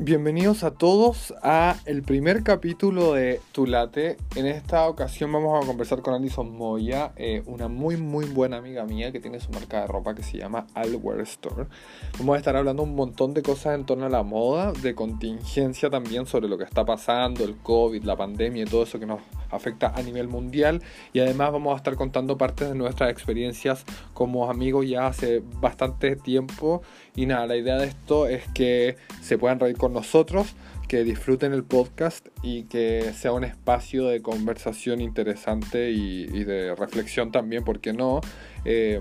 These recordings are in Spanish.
Bienvenidos a todos a el primer capítulo de Tu Late. En esta ocasión vamos a conversar con Alison Moya, eh, una muy muy buena amiga mía que tiene su marca de ropa que se llama Alwear Store. Vamos a estar hablando un montón de cosas en torno a la moda, de contingencia también sobre lo que está pasando, el COVID, la pandemia y todo eso que nos afecta a nivel mundial. Y además vamos a estar contando partes de nuestras experiencias como amigos ya hace bastante tiempo. Y nada, la idea de esto es que se puedan reír con nosotros, que disfruten el podcast y que sea un espacio de conversación interesante y, de reflexión también, porque no? Eh,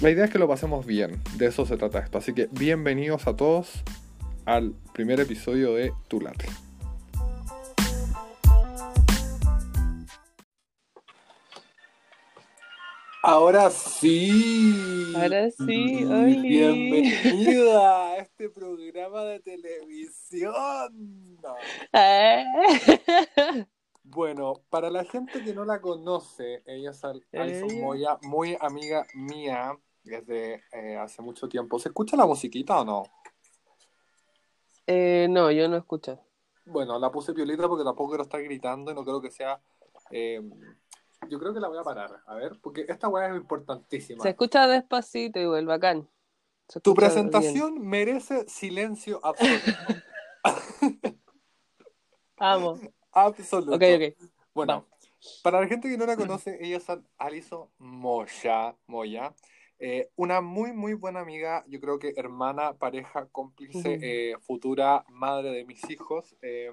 la idea es que lo pasemos bien, de eso se trata esto. Así que bienvenidos a todos al primer episodio de Tu Late. Ahora sí. Ahora sí, Bienvenida a este programa de televisión. Eh. Bueno, para la gente que no la conoce, ella es Alison Moya, muy amiga mía desde eh, hace mucho tiempo. ¿Se escucha la musiquita o no? Eh, no, yo no escucho. Bueno, la puse piolita porque tampoco quiero estar gritando y no creo que sea yo creo que la voy a parar, a ver, porque esta weá es importantísima. Se escucha despacito igual, bacán. Tu presentación merece silencio absoluto. Amo. Absoluto. Ok, ok. Bueno, para la gente que no la conoce, ella es Alison Moya, Moya eh, una muy, muy buena amiga, yo creo que hermana, pareja, cómplice, eh, futura madre de mis hijos. Eh,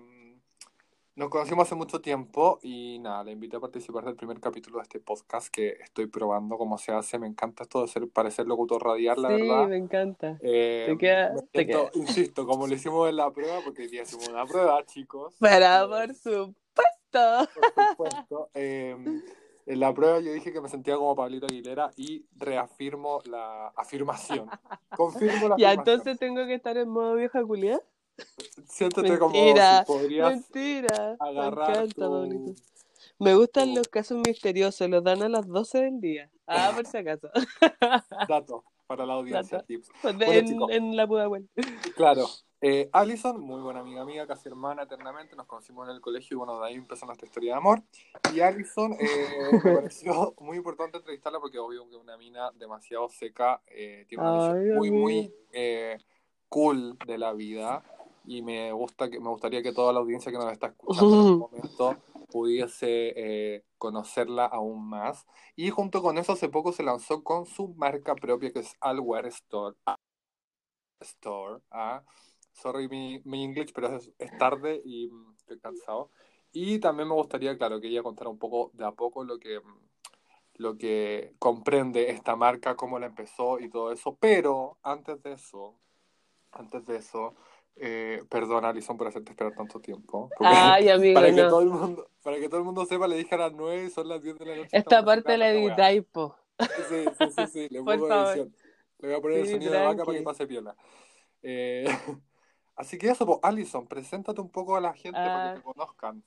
nos conocimos hace mucho tiempo y nada, le invité a participar del primer capítulo de este podcast que estoy probando cómo se hace. Me encanta esto de ser, parecer locutor radial, la verdad. Sí, me encanta. Eh, te queda, te Insisto, como lo hicimos en la prueba, porque hoy día hicimos una prueba, chicos. Pero por supuesto. Por supuesto. Em, en la prueba yo dije que me sentía como Pablito Aguilera y reafirmo la afirmación. Confirmo la afirmación. ¿Y entonces tengo que estar en modo vieja culiada? Siéntate como si podrías mentira. agarrar Me, Me gustan los casos misteriosos, los dan a las 12 del día. Ah, por si acaso. Dato para la audiencia, tips. en, la Pudahuel. Claro. Eh, Alison, muy buena amiga mía, casi hermana eternamente, nos conocimos en el colegio y bueno, de ahí empezó nuestra historia de amor. Y Alison, eh, me pareció muy importante entrevistarla porque obvio que es una mina demasiado seca, eh, tiene una visión muy, muy eh, cool de la vida y me gusta que me gustaría que toda la audiencia que nos está escuchando en este momento pudiese eh, conocerla aún más. Y junto con eso, hace poco se lanzó con su marca propia que es Alwear Store. Store. Ah, sorry mi, mi English, pero es, tarde y mm, estoy cansado. Y también me gustaría, claro, que ella contara un poco de a poco lo que, mm, lo que comprende esta marca, cómo la empezó y todo eso. Pero antes de eso, antes de eso, eh, perdón, Alison, por hacerte esperar tanto tiempo. Ay, amigo, para, que todo el mundo, para que todo el mundo sepa, le dije a las 9 y son las 10 de la noche. Esta parte la editáis, po. Sí, sí, sí, sí, le pongo edición. Le voy a poner el sonido de vaca para que pase piola. Eh, así que eso, pues, Alison, preséntate un poco a la gente para que te ah. conozcan.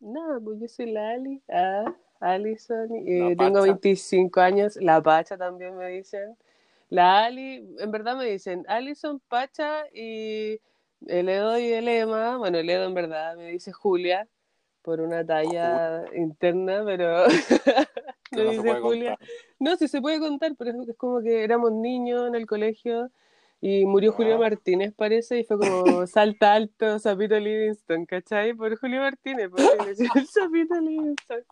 No, pues yo soy la Ali, ah, Alison, y tengo 25 años, la Pacha también me dicen. La Ali, en verdad me dicen Alison, Pacha y el Edo y el Emma. Bueno, el Edo en verdad me dice Julia por una talla interna, pero no, dice Julia. No, sí se puede contar, pero es como que éramos niños en el colegio y murió Julio Martínez, parece, y fue como salta alto, Sapito Livingston, ¿cachai? Por Julio Martínez, por Sapito Livingston.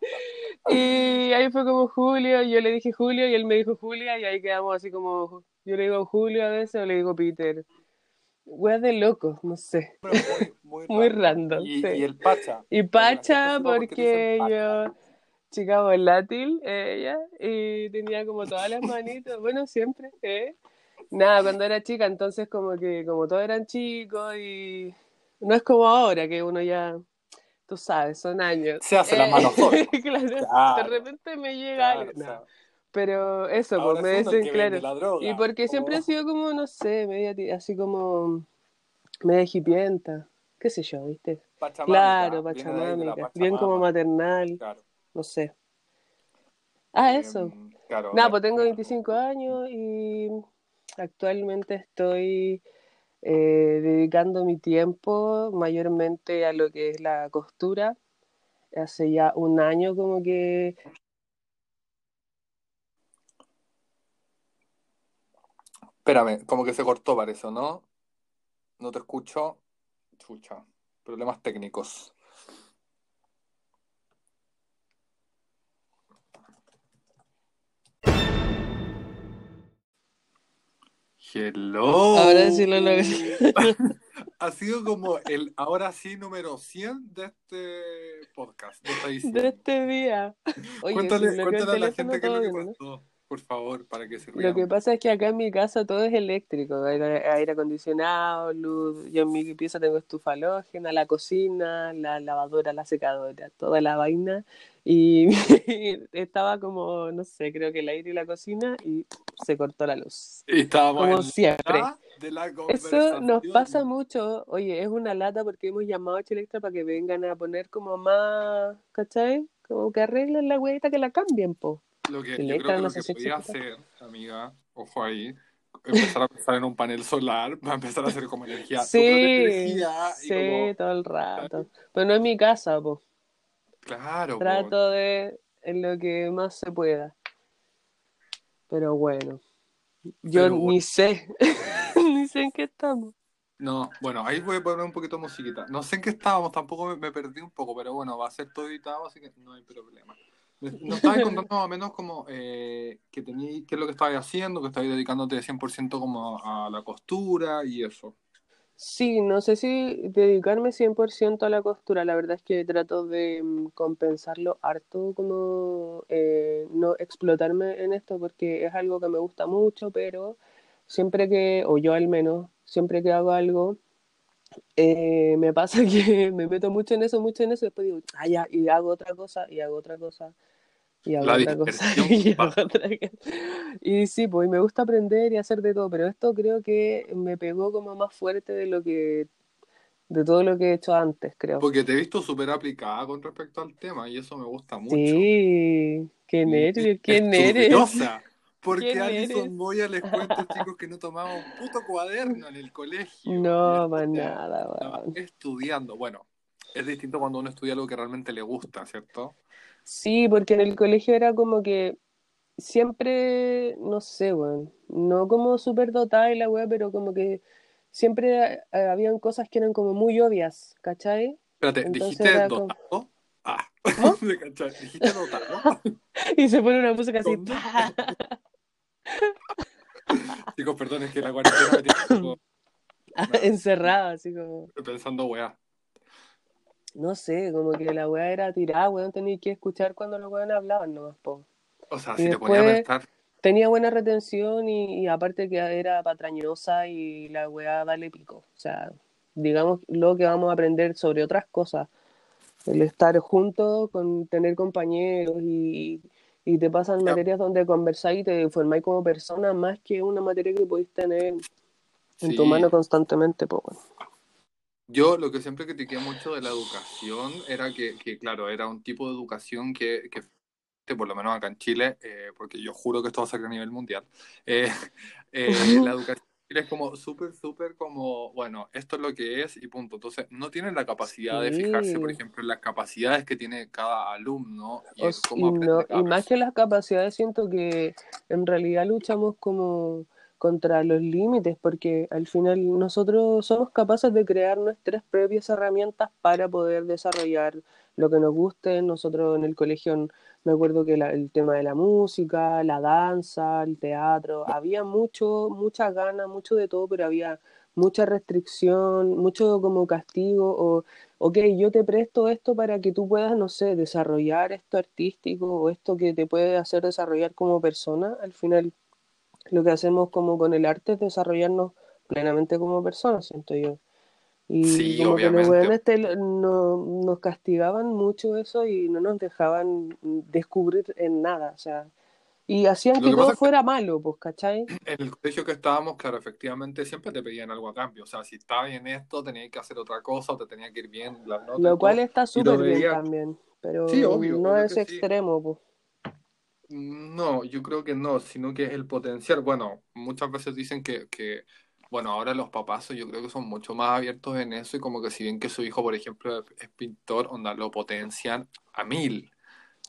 Y ahí fue como Julio, yo le dije Julio y él me dijo Julia, y ahí quedamos así como, yo le digo Julio a veces o le digo Peter. Weas de locos, no sé. Muy, random. Y, el Pacha. Y Pacha, porque yo chica volátil, ella, y tenía como todas las manitos, bueno, siempre, ¿eh? Nada, cuando era chica, entonces como que como todos eran chicos y no es como ahora que uno ya, tú sabes, son años. Se hace la mano claro, de repente me llega algo. Pero eso, pues me dicen, claro. y porque siempre he sido como, no sé, media, así como media hipienta, qué sé yo, ¿viste? claro, pachamámica, bien como maternal, no sé. Ah, eso. Em, Nada, pues tengo 25 años y Actualmente estoy eh, dedicando mi tiempo mayormente a lo que es la costura. Hace ya un año como que Espérame, como que se cortó parece, ¿no? No te escucho. Chucha. Problemas técnicos. Hello. ahora sí lo logré. Ha sido como el ahora sí número 100 de este podcast, de de este día. Oye, Cuéntale, cuéntale a la gente qué es lo que pasó, por favor, para que se Lo que pasa es que acá en mi casa todo es eléctrico, aire, aire acondicionado, luz, yo en mi pieza tengo estufa halógena, la cocina, la lavadora, la secadora, toda la vaina y estaba como, no sé, creo que el aire y la cocina y se cortó la luz. Y estábamos Como en siempre. mitad de la Eso nos pasa mucho, oye, es una lata porque hemos llamado a Chilectra para que vengan a poner como más, ¿cachai? Como que arreglen la huevita, que la cambien, po. Lo que, yo creo que lo que podía hacer, amiga, ojo ahí, empezar a pensar en un panel solar, va a empezar a hacer como energía, Sí, energía y sí, como, todo el rato. Pero no es mi casa, po. claro, po. Trato de en lo que más se pueda. Pero bueno, yo Pero bueno. ni sé, ni sé en qué estamos. No, bueno, ahí voy a poner un poquito de musiquita. No sé en qué estábamos, tampoco me, me perdí un poco, pero bueno, va a ser todo editado, así que no hay problema. Me- Nos estabas contando más o menos como eh, que tení, qué es lo que estabas haciendo, que estabas dedicándote 100% como a la costura y eso. Sí, no sé si dedicarme 100% a la costura, la verdad es que trato de mm, compensarlo harto, como eh, no explotarme en esto porque es algo que me gusta mucho, pero siempre que, o yo al menos, siempre que hago algo, eh, me pasa que me meto mucho en eso, mucho en eso, y después digo, ah, ya, y hago otra cosa, y hago otra cosa, y hago La otra cosa, y hago basta. otra cosa. Y sí, pues y me gusta aprender y hacer de todo, pero esto creo que me pegó como más fuerte de lo que, de todo lo que he hecho antes, creo. Porque te he visto súper aplicada con respecto al tema y eso me gusta mucho. Sí, qué nervios, quién eres. estudiosa. Porque ¿Quién Alison? Moya les cuento, chicos, que no tomaba un puto cuaderno en el colegio. No, para nada, estudiando. Bueno, es distinto cuando uno estudia algo que realmente le gusta, ¿cierto? Sí, porque en el colegio era como que siempre, no sé, weón, no como súper dotada y la weá, pero como que siempre eh, habían cosas que eran como muy obvias, ¿cachai? Espérate, Entonces ¿dijiste era como- dotado? Ah, ¿Cómo? ¿me cachai? ¿Dijiste dotado? Y se pone una música así. Chicos, perdón, es que la cuarentena me tiene poco encerrada, así como, pensando, weá. No sé, como que la weá era tirada, weón, tenía que escuchar cuando los weones hablaban nomás, po. O sea, Y si te ponía a pensar, Tenía buena retención y, y aparte que era patrañosa y la weá vale pico. O sea, digamos lo que vamos a aprender sobre otras cosas. El estar juntos, con tener compañeros y, y te pasan materias donde conversáis y te formáis como persona más que una materia que podéis tener en sí, tu mano constantemente, pues bueno. Yo lo que siempre critiqué mucho de la educación era que, que, claro, era un tipo de educación que, que por lo menos acá en Chile, eh, porque yo juro que esto va a ser a nivel mundial, eh, eh, la educación es como súper, súper como, bueno, esto es lo que es y punto. Entonces, no tienen la capacidad de fijarse, por ejemplo, en las capacidades que tiene cada alumno y O cómo y, no- cada y más que las capacidades, siento que en realidad luchamos como contra los límites, porque al final nosotros somos capaces de crear nuestras propias herramientas para poder desarrollar lo que nos guste. Nosotros en el colegio, me acuerdo que la- el tema de la música, la danza, el teatro, había mucho, muchas ganas, mucho de todo, pero había mucha restricción, mucho como castigo o ok, yo te presto esto para que tú puedas, no sé, desarrollar esto artístico o esto que te puede hacer desarrollar como persona. Al final, lo que hacemos como con el arte es desarrollarnos plenamente como personas, siento yo. Y Sí, como que los obviamente. weones te lo- no, nos castigaban mucho eso y no nos dejaban descubrir en nada, o sea, y hacían Lo que que todo es que- fuera malo, pues, ¿cachai? En el colegio que estábamos, claro, efectivamente siempre te pedían algo a cambio. O sea, si estabas en esto, tenías que hacer otra cosa o te tenía que ir bien las notas. Lo cual está súper bien también, pero Sí, obvio, no es que sí. extremo, pues. No, yo creo que no, sino que el potencial, bueno, muchas veces dicen que, que bueno, ahora los papás yo creo que son mucho más abiertos en eso y como que si bien que su hijo, por ejemplo, es pintor, onda, lo potencian a mil.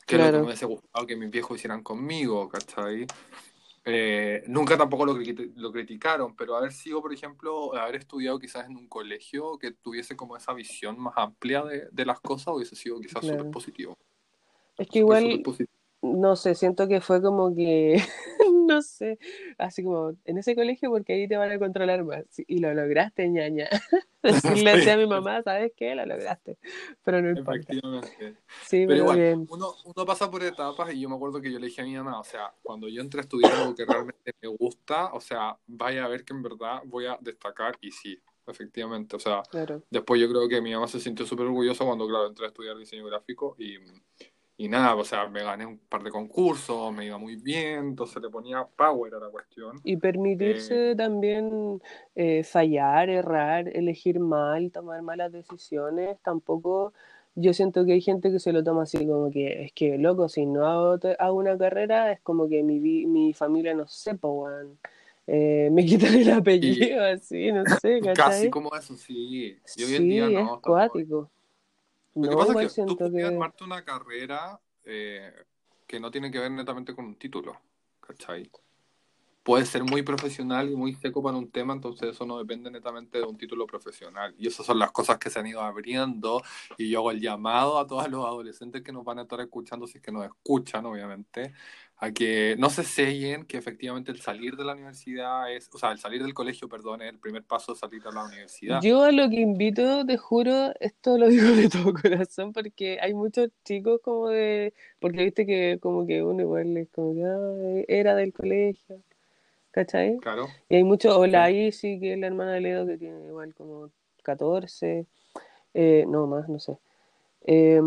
Que es lo que me hubiese gustado que mis viejos hicieran conmigo, ¿cachai? Eh, nunca tampoco lo, lo, criticaron, pero haber sido, por ejemplo, haber estudiado quizás en un colegio que tuviese como esa visión más amplia de, de las cosas hubiese sido quizás súper positivo. Es que igual, no sé, siento que fue como que, no sé, así como en ese colegio porque ahí te van a controlar más. Y lo lograste, ñaña. Decirle a mi mamá, ¿sabes qué? Lo lograste. Pero no importa. Efectivamente. Sí, pero, igual, Uno, uno pasa por etapas y yo me acuerdo que yo le dije a mi mamá, o sea, cuando yo entré a estudiar algo que realmente me gusta, o sea, vaya a ver que en verdad voy a destacar y sí, efectivamente. O sea, después yo creo que mi mamá se sintió súper orgullosa cuando, claro, entré a estudiar diseño gráfico y y nada, o sea, me gané un par de concursos, me iba muy bien, entonces le ponía power a la cuestión. Y permitirse eh, también eh, fallar, errar, elegir mal, tomar malas decisiones, tampoco yo siento que hay gente que se lo toma así como que es que loco, si no hago, hago una carrera es como que mi, mi familia no sepa, weón. Eh, me quitan el apellido, así, no sé, Casi como eso, sí. Y hoy en día no. Es cuático. Lo que pasa es que tú puedes armarte una carrera eh, que no tiene que ver netamente con un título, ¿cachai? Puede ser muy profesional y muy seco para un tema, entonces eso no depende netamente de un título profesional. Y esas son las cosas que se han ido abriendo. Y yo hago el llamado a todos los adolescentes que nos van a estar escuchando, si es que nos escuchan, obviamente, a que no se sellen que efectivamente el salir de la universidad es, o sea, el salir del colegio, perdón, es el primer paso de salir a la universidad. Yo a lo que invito, te juro, esto lo digo de todo corazón, porque hay muchos chicos como de, porque viste que como que uno igual es como que era del colegio, ¿cachai? Claro. Y hay muchos, o la sí que es la hermana de Ledo, que tiene igual como 14, eh, no más, no sé. Eh,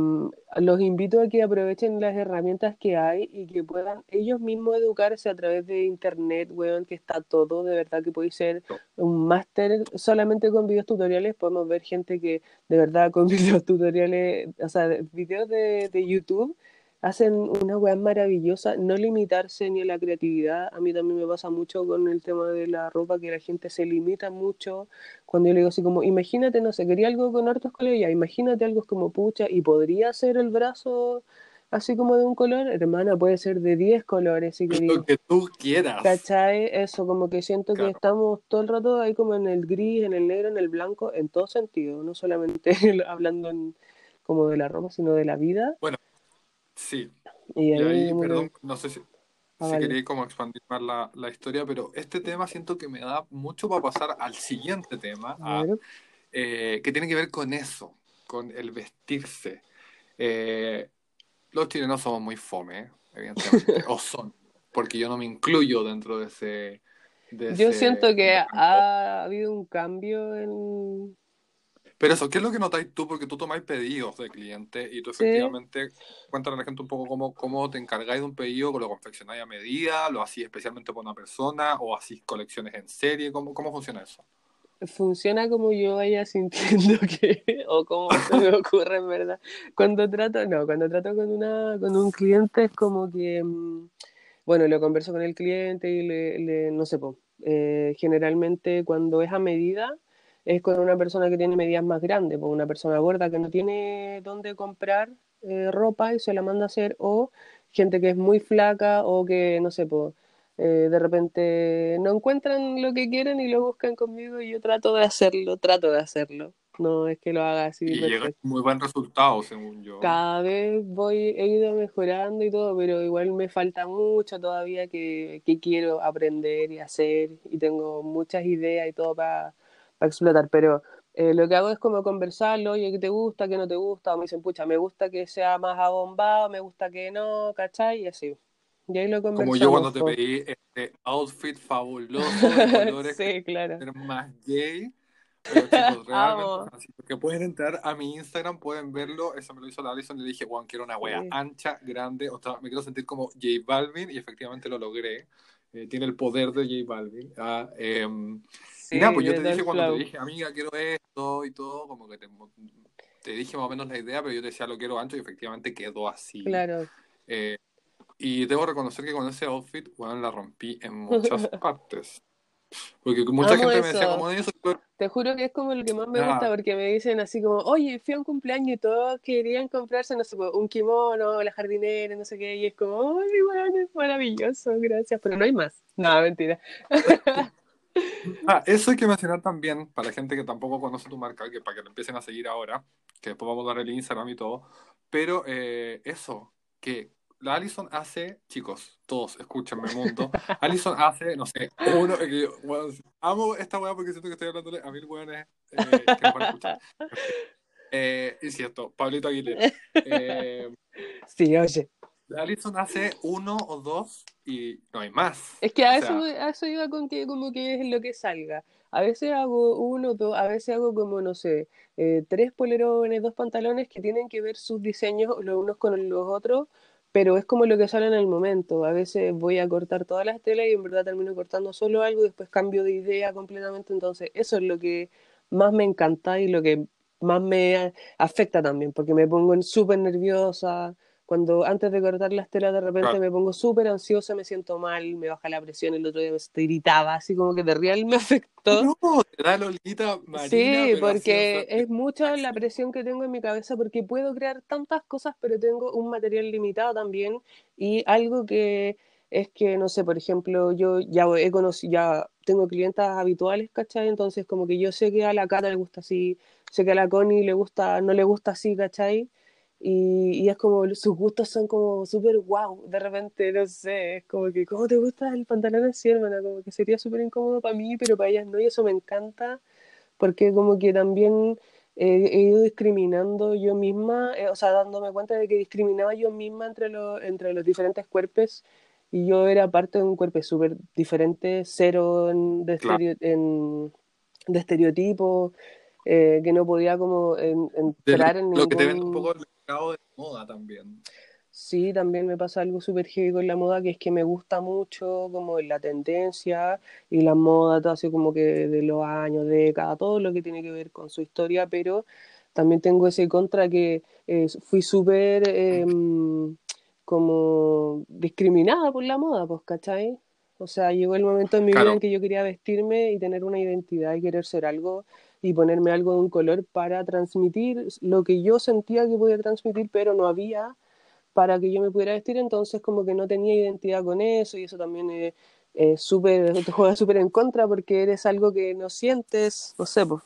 los invito a que aprovechen las herramientas que hay y que puedan ellos mismos educarse a través de internet, weón, que está todo, de verdad que puede ser un máster solamente con videos tutoriales, podemos ver gente que de verdad con videos tutoriales, o sea, videos de, de YouTube hacen una weá maravillosa, no limitarse ni a la creatividad. A mí también me pasa mucho con el tema de la ropa, que la gente se limita mucho. Cuando yo le digo así como, imagínate, no sé, quería algo con hartos colores, ya, imagínate algo como pucha, y podría ser el brazo así como de un color, hermana, puede ser de 10 colores si querías. Lo que tú quieras. ¿Cachai? Eso, como que siento que estamos todo el rato ahí como en el gris, en el negro, en el blanco, en todo sentido, no solamente hablando como de la ropa, sino de la vida. Bueno, Sí. Y ahí, perdón, no sé si, ah, queréis como expandir más la, la, historia, pero este tema siento que me da mucho para pasar al siguiente tema, eh, que tiene que ver con eso, con el vestirse. Eh, los chilenos somos muy fome, evidentemente, o son, porque yo no me incluyo dentro de ese... yo siento que ha habido un cambio en pero eso, ¿qué es lo que notáis tú? Porque tú tomáis pedidos de clientes y tú efectivamente cuéntale a la gente un poco cómo, cómo te encargáis de un pedido, lo confeccionáis a medida, lo hacís especialmente para una persona o hacís colecciones en serie, ¿cómo, cómo funciona eso? Funciona como yo vaya sintiendo que, o como se me ocurre en verdad. Cuando trato, no, cuando trato con, una, con un cliente es como que, mm, bueno, lo converso con el cliente y le, no sé, eh, generalmente cuando es a medida, es con una persona que tiene medidas más grandes, por una persona gorda que no tiene dónde comprar eh, ropa y se la manda a hacer, o gente que es muy flaca o que, no sé, pues, de repente no encuentran lo que quieren y lo buscan conmigo y yo trato de hacerlo, trato de hacerlo. No es que lo haga así. Y llega muy buen resultado, según yo. Cada vez voy, he ido mejorando y todo, pero igual me falta mucho todavía que, que quiero aprender y hacer y tengo muchas ideas y todo para explotar, pero eh, lo que hago es como conversarlo, oye, ¿qué te gusta, qué no te gusta? O me dicen, pucha, me gusta que sea más abombado, me gusta que no, ¿cachai? Y así. Y ahí lo Como yo cuando te pedí este outfit fabuloso de colores sí, claro. más gay. Pero chicos, realmente, así que pueden entrar a mi Instagram, pueden verlo. Eso me lo hizo la Alison. Le dije, Juan, quiero una wea ancha, grande. O sea, me quiero sentir como J Balvin y efectivamente lo logré. Eh, tiene el poder de J Balvin. Ah, eh, pues yo te dije cuando te dije, amiga, quiero esto y todo, como que te, te, dije más o menos la idea, pero yo te decía, lo quiero ancho y efectivamente quedó así. Claro. Eh, y debo reconocer que con ese outfit, bueno, la rompí en muchas partes. Porque mucha Amo gente me decía como eso. Te juro que es como lo que más me Ah. gusta porque me dicen así como, oye, fui a un cumpleaños y todos querían comprarse, no sé, pues, un kimono, la jardinera, no sé qué, y es como, ay, bueno, es maravilloso, gracias, pero no hay más. No, mentira. Ah, eso hay que mencionar también para la gente que tampoco conoce tu marca, que para que lo empiecen a seguir ahora, que después vamos a dar el Instagram y todo. Pero eh, eso, que la Alison hace, chicos, todos, escúchenme, mundo. Alison hace, no sé, uno, eh, que, bueno, amo esta weá porque siento que estoy hablándole a mil weones eh, que me van a escuchar. Eh, y cierto, Pablito Aguilera. Eh, Sí, oye. Alison hace uno o dos y no hay más. Es que a O eso, sea, a eso iba con que como que es lo que salga. A veces hago uno, dos, a veces hago como, no sé, eh, tres polerones, dos pantalones que tienen que ver sus diseños los unos con los otros, pero es como lo que sale en el momento. A veces voy a cortar todas las telas y en verdad termino cortando solo algo y después cambio de idea completamente. Entonces, eso es lo que más me encanta y lo que más me afecta también, porque me pongo súper nerviosa. Cuando antes de cortar las telas de repente Claro. me pongo súper ansiosa, me siento mal, me baja la presión, el otro día me gritaba, así como que de real me afectó. no, te da Lolita Marina, Sí, porque es mucha la presión que tengo en mi cabeza porque puedo crear tantas cosas, pero tengo un material limitado también y algo que es que, no sé, por ejemplo, yo ya he conocido, ya tengo clientas habituales, ¿cachai? Entonces como que yo sé que a la Cata le gusta así, sé que a la Connie le gusta, no le gusta así, ¿cachai? Y, y es como, sus gustos son como súper guau, de repente, no sé, es como que, ¿cómo te gusta el pantalón así, hermana? Como que sería súper incómodo para mí, pero para ellas no, y eso me encanta porque como que también eh, he ido discriminando yo misma, eh, o sea, dándome cuenta de que discriminaba yo misma entre, los entre los diferentes cuerpos y yo era parte de un cuerpo súper diferente, cero en- de, Claro. estereo- en- de estereotipos, eh, que no podía como en- de entrar en lo que te vende un ningún... poco el mercado de moda también. Sí, también me pasa algo súper heavy con la moda, que es que me gusta mucho como la tendencia y la moda, todo así como que de los años, décadas, todo lo que tiene que ver con su historia, pero también tengo ese contra que eh, fui súper eh, como discriminada por la moda, pues, ¿cachai? O sea, llegó el momento en mi vida en que yo quería vestirme y tener una identidad y querer ser algo y ponerme algo de un color para transmitir lo que yo sentía que podía transmitir, pero no había para que yo me pudiera vestir, entonces como que no tenía identidad con eso y eso también es súper, te juega súper en contra porque eres algo que no sientes, no sé, pues,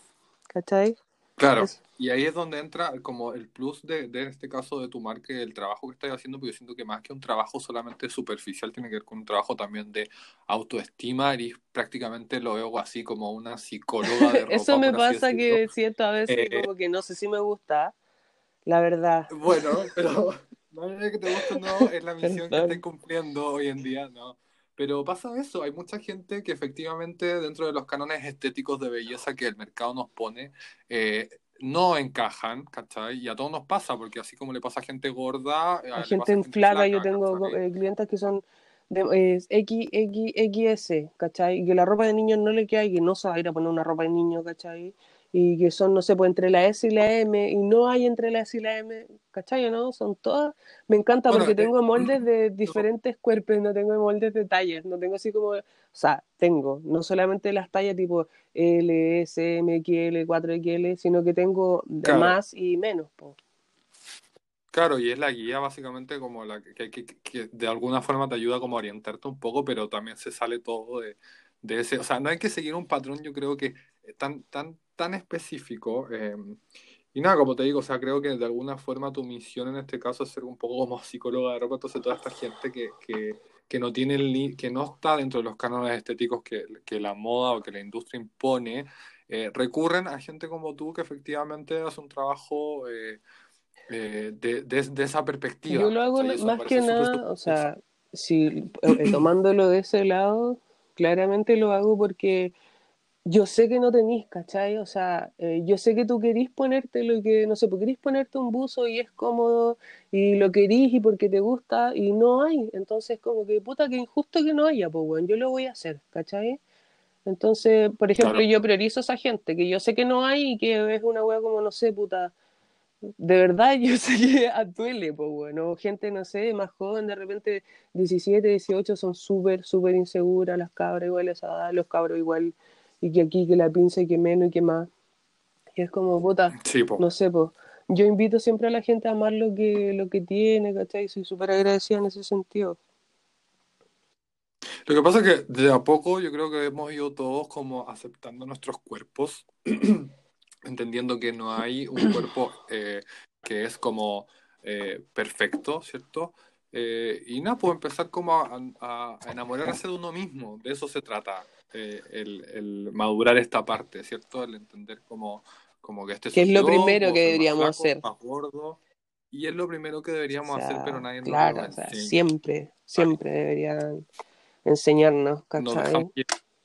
¿cachai? Claro, y ahí es donde entra como el plus de, de este caso de tu marca y el trabajo que estás haciendo, porque yo siento que más que un trabajo solamente superficial, tiene que ver con un trabajo también de autoestima, y prácticamente lo veo así como una psicóloga de ropa, Eso me pasa que siento a veces Eh, como que no sé si me gusta, la verdad. Bueno, pero no es que te guste o no, es la misión que estás cumpliendo hoy en día, ¿no? Pero pasa eso, hay mucha gente que efectivamente dentro de los cánones estéticos de belleza que el mercado nos pone, eh, no encajan, ¿cachai? Y a todos nos pasa, porque así como le pasa a gente gorda, eh, le gente a gente flaca, yo tengo eh, clientes que son de, X, X, XS, ¿cachai? Y que la ropa de niño no le queda y que no se va a ir a poner una ropa de niño, ¿cachai? Y que son, no sé, pues entre la S y la M, y no hay entre la S y la M, ¿cachai? ¿No? Son todas. Me encanta Bueno, porque eh, tengo moldes de diferentes cuerpos, no tengo moldes de tallas, no tengo así como, o sea, tengo, no solamente las tallas tipo L, S, M, XL, 4XL, sino que tengo Claro. más y menos, po. Claro, y es la guía básicamente como la que, que, que- de alguna forma te ayuda como a orientarte un poco, pero también se sale todo de, de ese, o sea, no hay que seguir un patrón, yo creo que es tan, tan, tan específico. eh, y nada, como te digo, o sea, creo que de alguna forma tu misión en este caso es ser un poco como psicóloga de ropa, entonces toda esta gente que, que, que no tiene el que no está dentro de los cánones estéticos que, que la moda o que la industria impone, eh, recurren a gente como tú que efectivamente hace un trabajo eh, eh, de, de, de esa perspectiva. Yo lo hago más que nada, o sea, si tomándolo de ese lado, claramente lo hago porque yo sé que no tenís, ¿cachai? O sea, eh, yo sé que tú querís ponerte lo que, no sé, pues querís ponerte un buzo y es cómodo y lo querís y porque te gusta y no hay. Entonces, como que puta, que injusto que no haya, pues bueno, yo lo voy a hacer, ¿cachai? Entonces, por ejemplo, Claro. yo priorizo a esa gente que yo sé que no hay y que es una wea como, no sé, puta, de verdad yo sé que duele, pues bueno, gente, no sé, más joven, de repente 17, 18 son súper, súper inseguras, las cabras igual a esa edad, los cabros igual, y que aquí, que la pinza, y que menos, y que más. Y es como, puta, Sí, po. no sé, pues. Yo invito siempre a la gente a amar lo que, lo que tiene, ¿cachai? Soy súper agradecida en ese sentido. Lo que pasa es que de a poco yo creo que hemos ido todos como aceptando nuestros cuerpos, entendiendo que no hay un cuerpo eh, que es como eh, perfecto, ¿cierto? Eh, y nada, pues empezar como a, a- a enamorarse de uno mismo, de eso se trata, eh, el, el madurar esta parte, ¿cierto? El entender como, como que este Que es lo primero que ser más deberíamos flaco, hacer. más gordo, y es lo primero que O deberíamos hacer, pero sea, nadie nos claro, lo o sea, siempre, siempre deberían enseñarnos, nos ¿cachai?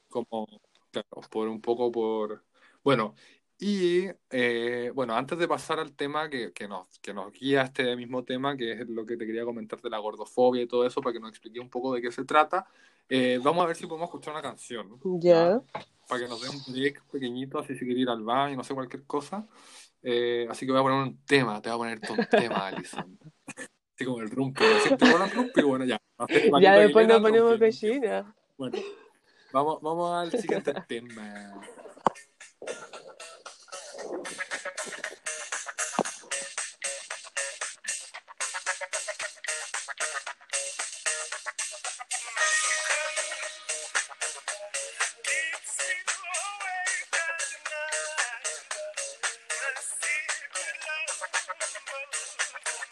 como, claro, por un poco por... Bueno, y eh, bueno, antes de pasar al tema que, que nos, que nos guía este mismo tema, que es lo que te quería comentar de la gordofobia y todo eso, para que nos explique un poco de qué se trata, eh, vamos a ver si podemos escuchar una canción, Ya. Para que nos dé un break pequeñito, así si quiere ir al baño, no sé, cualquier cosa. Eh, así que voy a poner un tema, te voy a poner todo un tema, Alison. Así como el rumpi, siempre ponen rumpi, bueno, ya. Ya después nos ponemos cochina. Bueno, vamos, vamos al siguiente tema. Thank you.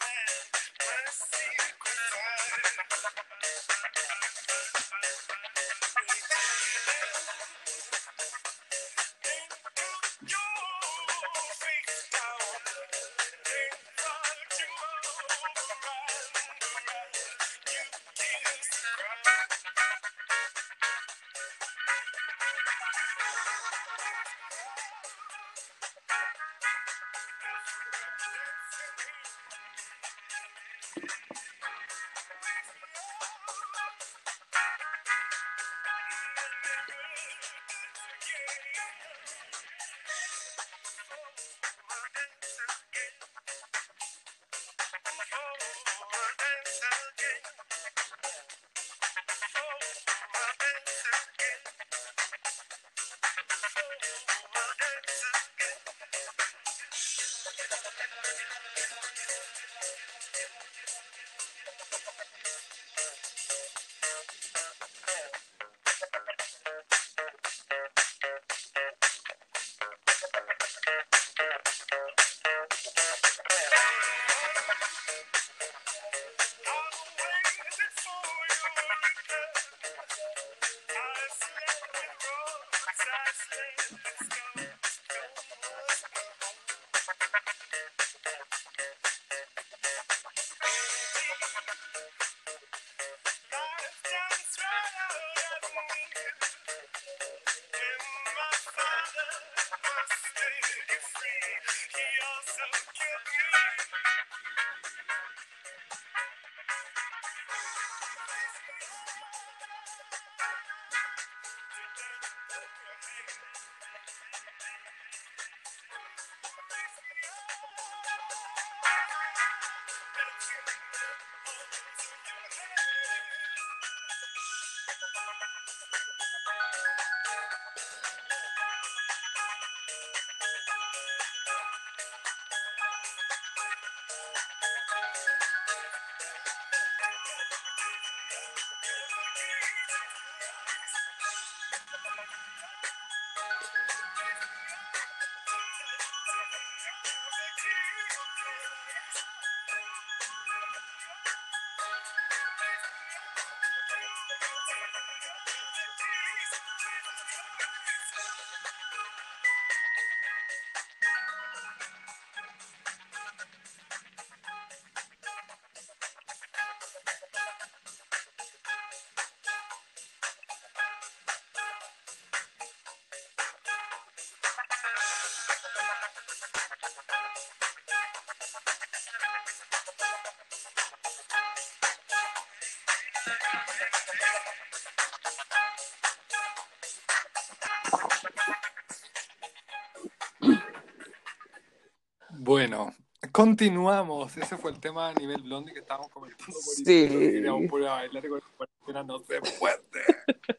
Bueno, Continuamos. Ese fue el tema a nivel blondie que estábamos comentando por Sí. puro bailar y con la no se puede.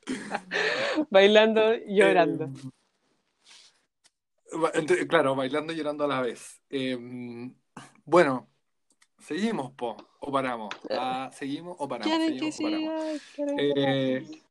Bailando, llorando. Eh, claro, bailando y llorando a la vez. Eh, bueno, seguimos, po, o paramos. Ah, seguimos o paramos. ¿Quieren que seguimos paramos. siga? ¿Quieren que Eh,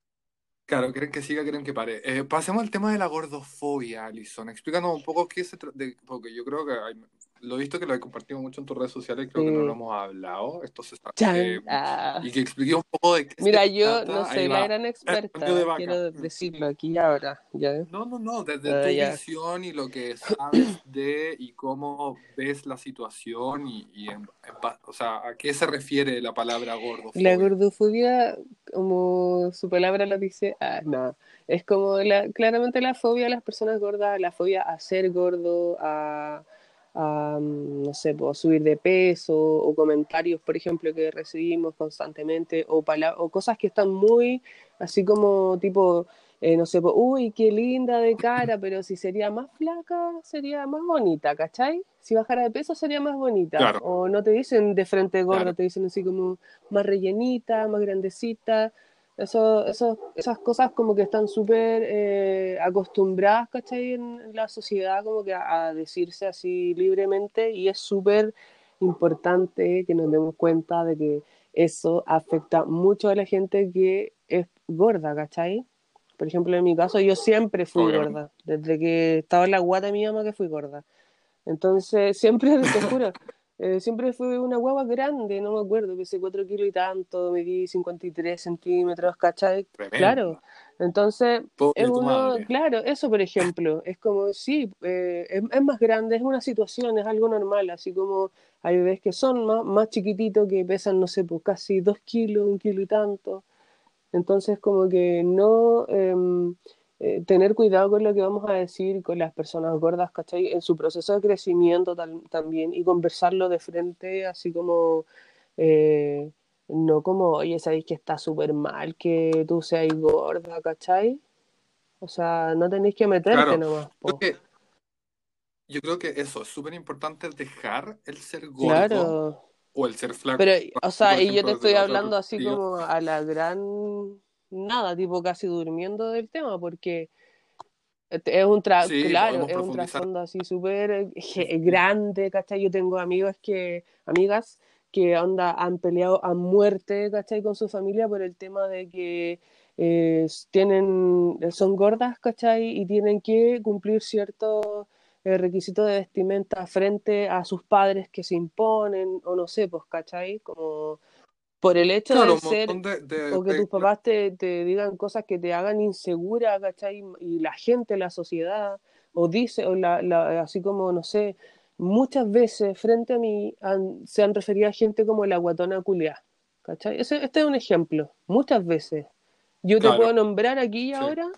claro, quieren que siga, quieren que pare. Eh, pasemos al tema de la gordofobia, Alison. Explícanos un poco qué se trata, porque yo creo que hay- lo he visto que lo he compartido mucho en tus redes sociales, creo que no Sí. lo hemos hablado. Esto se está, Chan. eh, Ah. y que explique un poco de qué Mira, yo trata. no soy la gran experta, de quiero decirlo aquí y ahora, ¿ya? No, no, no, desde Ah, tu ya. visión y lo que sabes de y cómo ves la situación y, y en- en o sea, ¿a qué se refiere la palabra gordofobia? La gordofobia, como su palabra lo dice, ah, no, es como la, claramente la fobia a las personas gordas, la fobia a ser gordo, a, a, no sé, pues, subir de peso, o comentarios, por ejemplo, que recibimos constantemente, o, o cosas que están muy, así como tipo, eh, no sé, pues, uy, qué linda de cara, pero si sería más flaca, sería más bonita, ¿cachai? Si bajara de peso sería más bonita. Claro. O no te dicen de frente gorda, Claro. te dicen así como más rellenita, más grandecita. Eso, eso, esas cosas como que están súper eh, acostumbradas, ¿cachai? En la sociedad como que a, a decirse así libremente y es súper importante que nos demos cuenta de que eso afecta mucho a la gente que es gorda, ¿cachai? Por ejemplo, en mi caso yo siempre fui Obviamente. gorda, desde que estaba en la guata de mi mamá que fui gorda. Entonces, siempre, te juro, eh, siempre fui una guagua grande, no me acuerdo, pesé 4 kilos y tanto, medí 53 centímetros, ¿cachai? Tremendo. Claro. Entonces, Pobre es uno, claro, eso por ejemplo, es como, sí, eh, es, es más grande, es una situación, es algo normal, así como hay bebés que son más, más chiquititos, que pesan, no sé, pues casi 2 kilos, un kilo y tanto. Entonces, como que no em, eh, tener cuidado con lo que vamos a decir con las personas gordas, ¿cachai? En su proceso de crecimiento tal- también y conversarlo de frente, así como, eh, no como, oye, sabéis que está súper mal que tú seas gorda, ¿cachai? O sea, no tenéis que meterte Claro. nomás, po. yo creo que eso es súper importante dejar el ser gordo Claro. o el ser flaco. Pero, o sea, y yo te estoy hablando así como a la gran nada, tipo casi durmiendo del tema, porque es un tra Sí, claro, es un trasfondo así súper grande, ¿cachai? Yo tengo amigos que, amigas que onda han peleado a muerte, ¿cachai? Con su familia por el tema de que eh, tienen, son gordas, ¿cachai? Y tienen que cumplir ciertos eh, requisitos de vestimenta frente a sus padres que se imponen, o no sé, pues, ¿cachai? Como por el hecho Claro, de ser de, de o que tus reglas. papás te, te digan cosas que te hagan insegura, ¿cachai? Y la gente, la sociedad, o dice, o la, la- así como, no sé, muchas veces frente a mí han- se han referido a gente como la guatona culiá, ¿cachai? Ese, este es un ejemplo, muchas veces. Yo te Claro. puedo nombrar aquí y Sí. ahora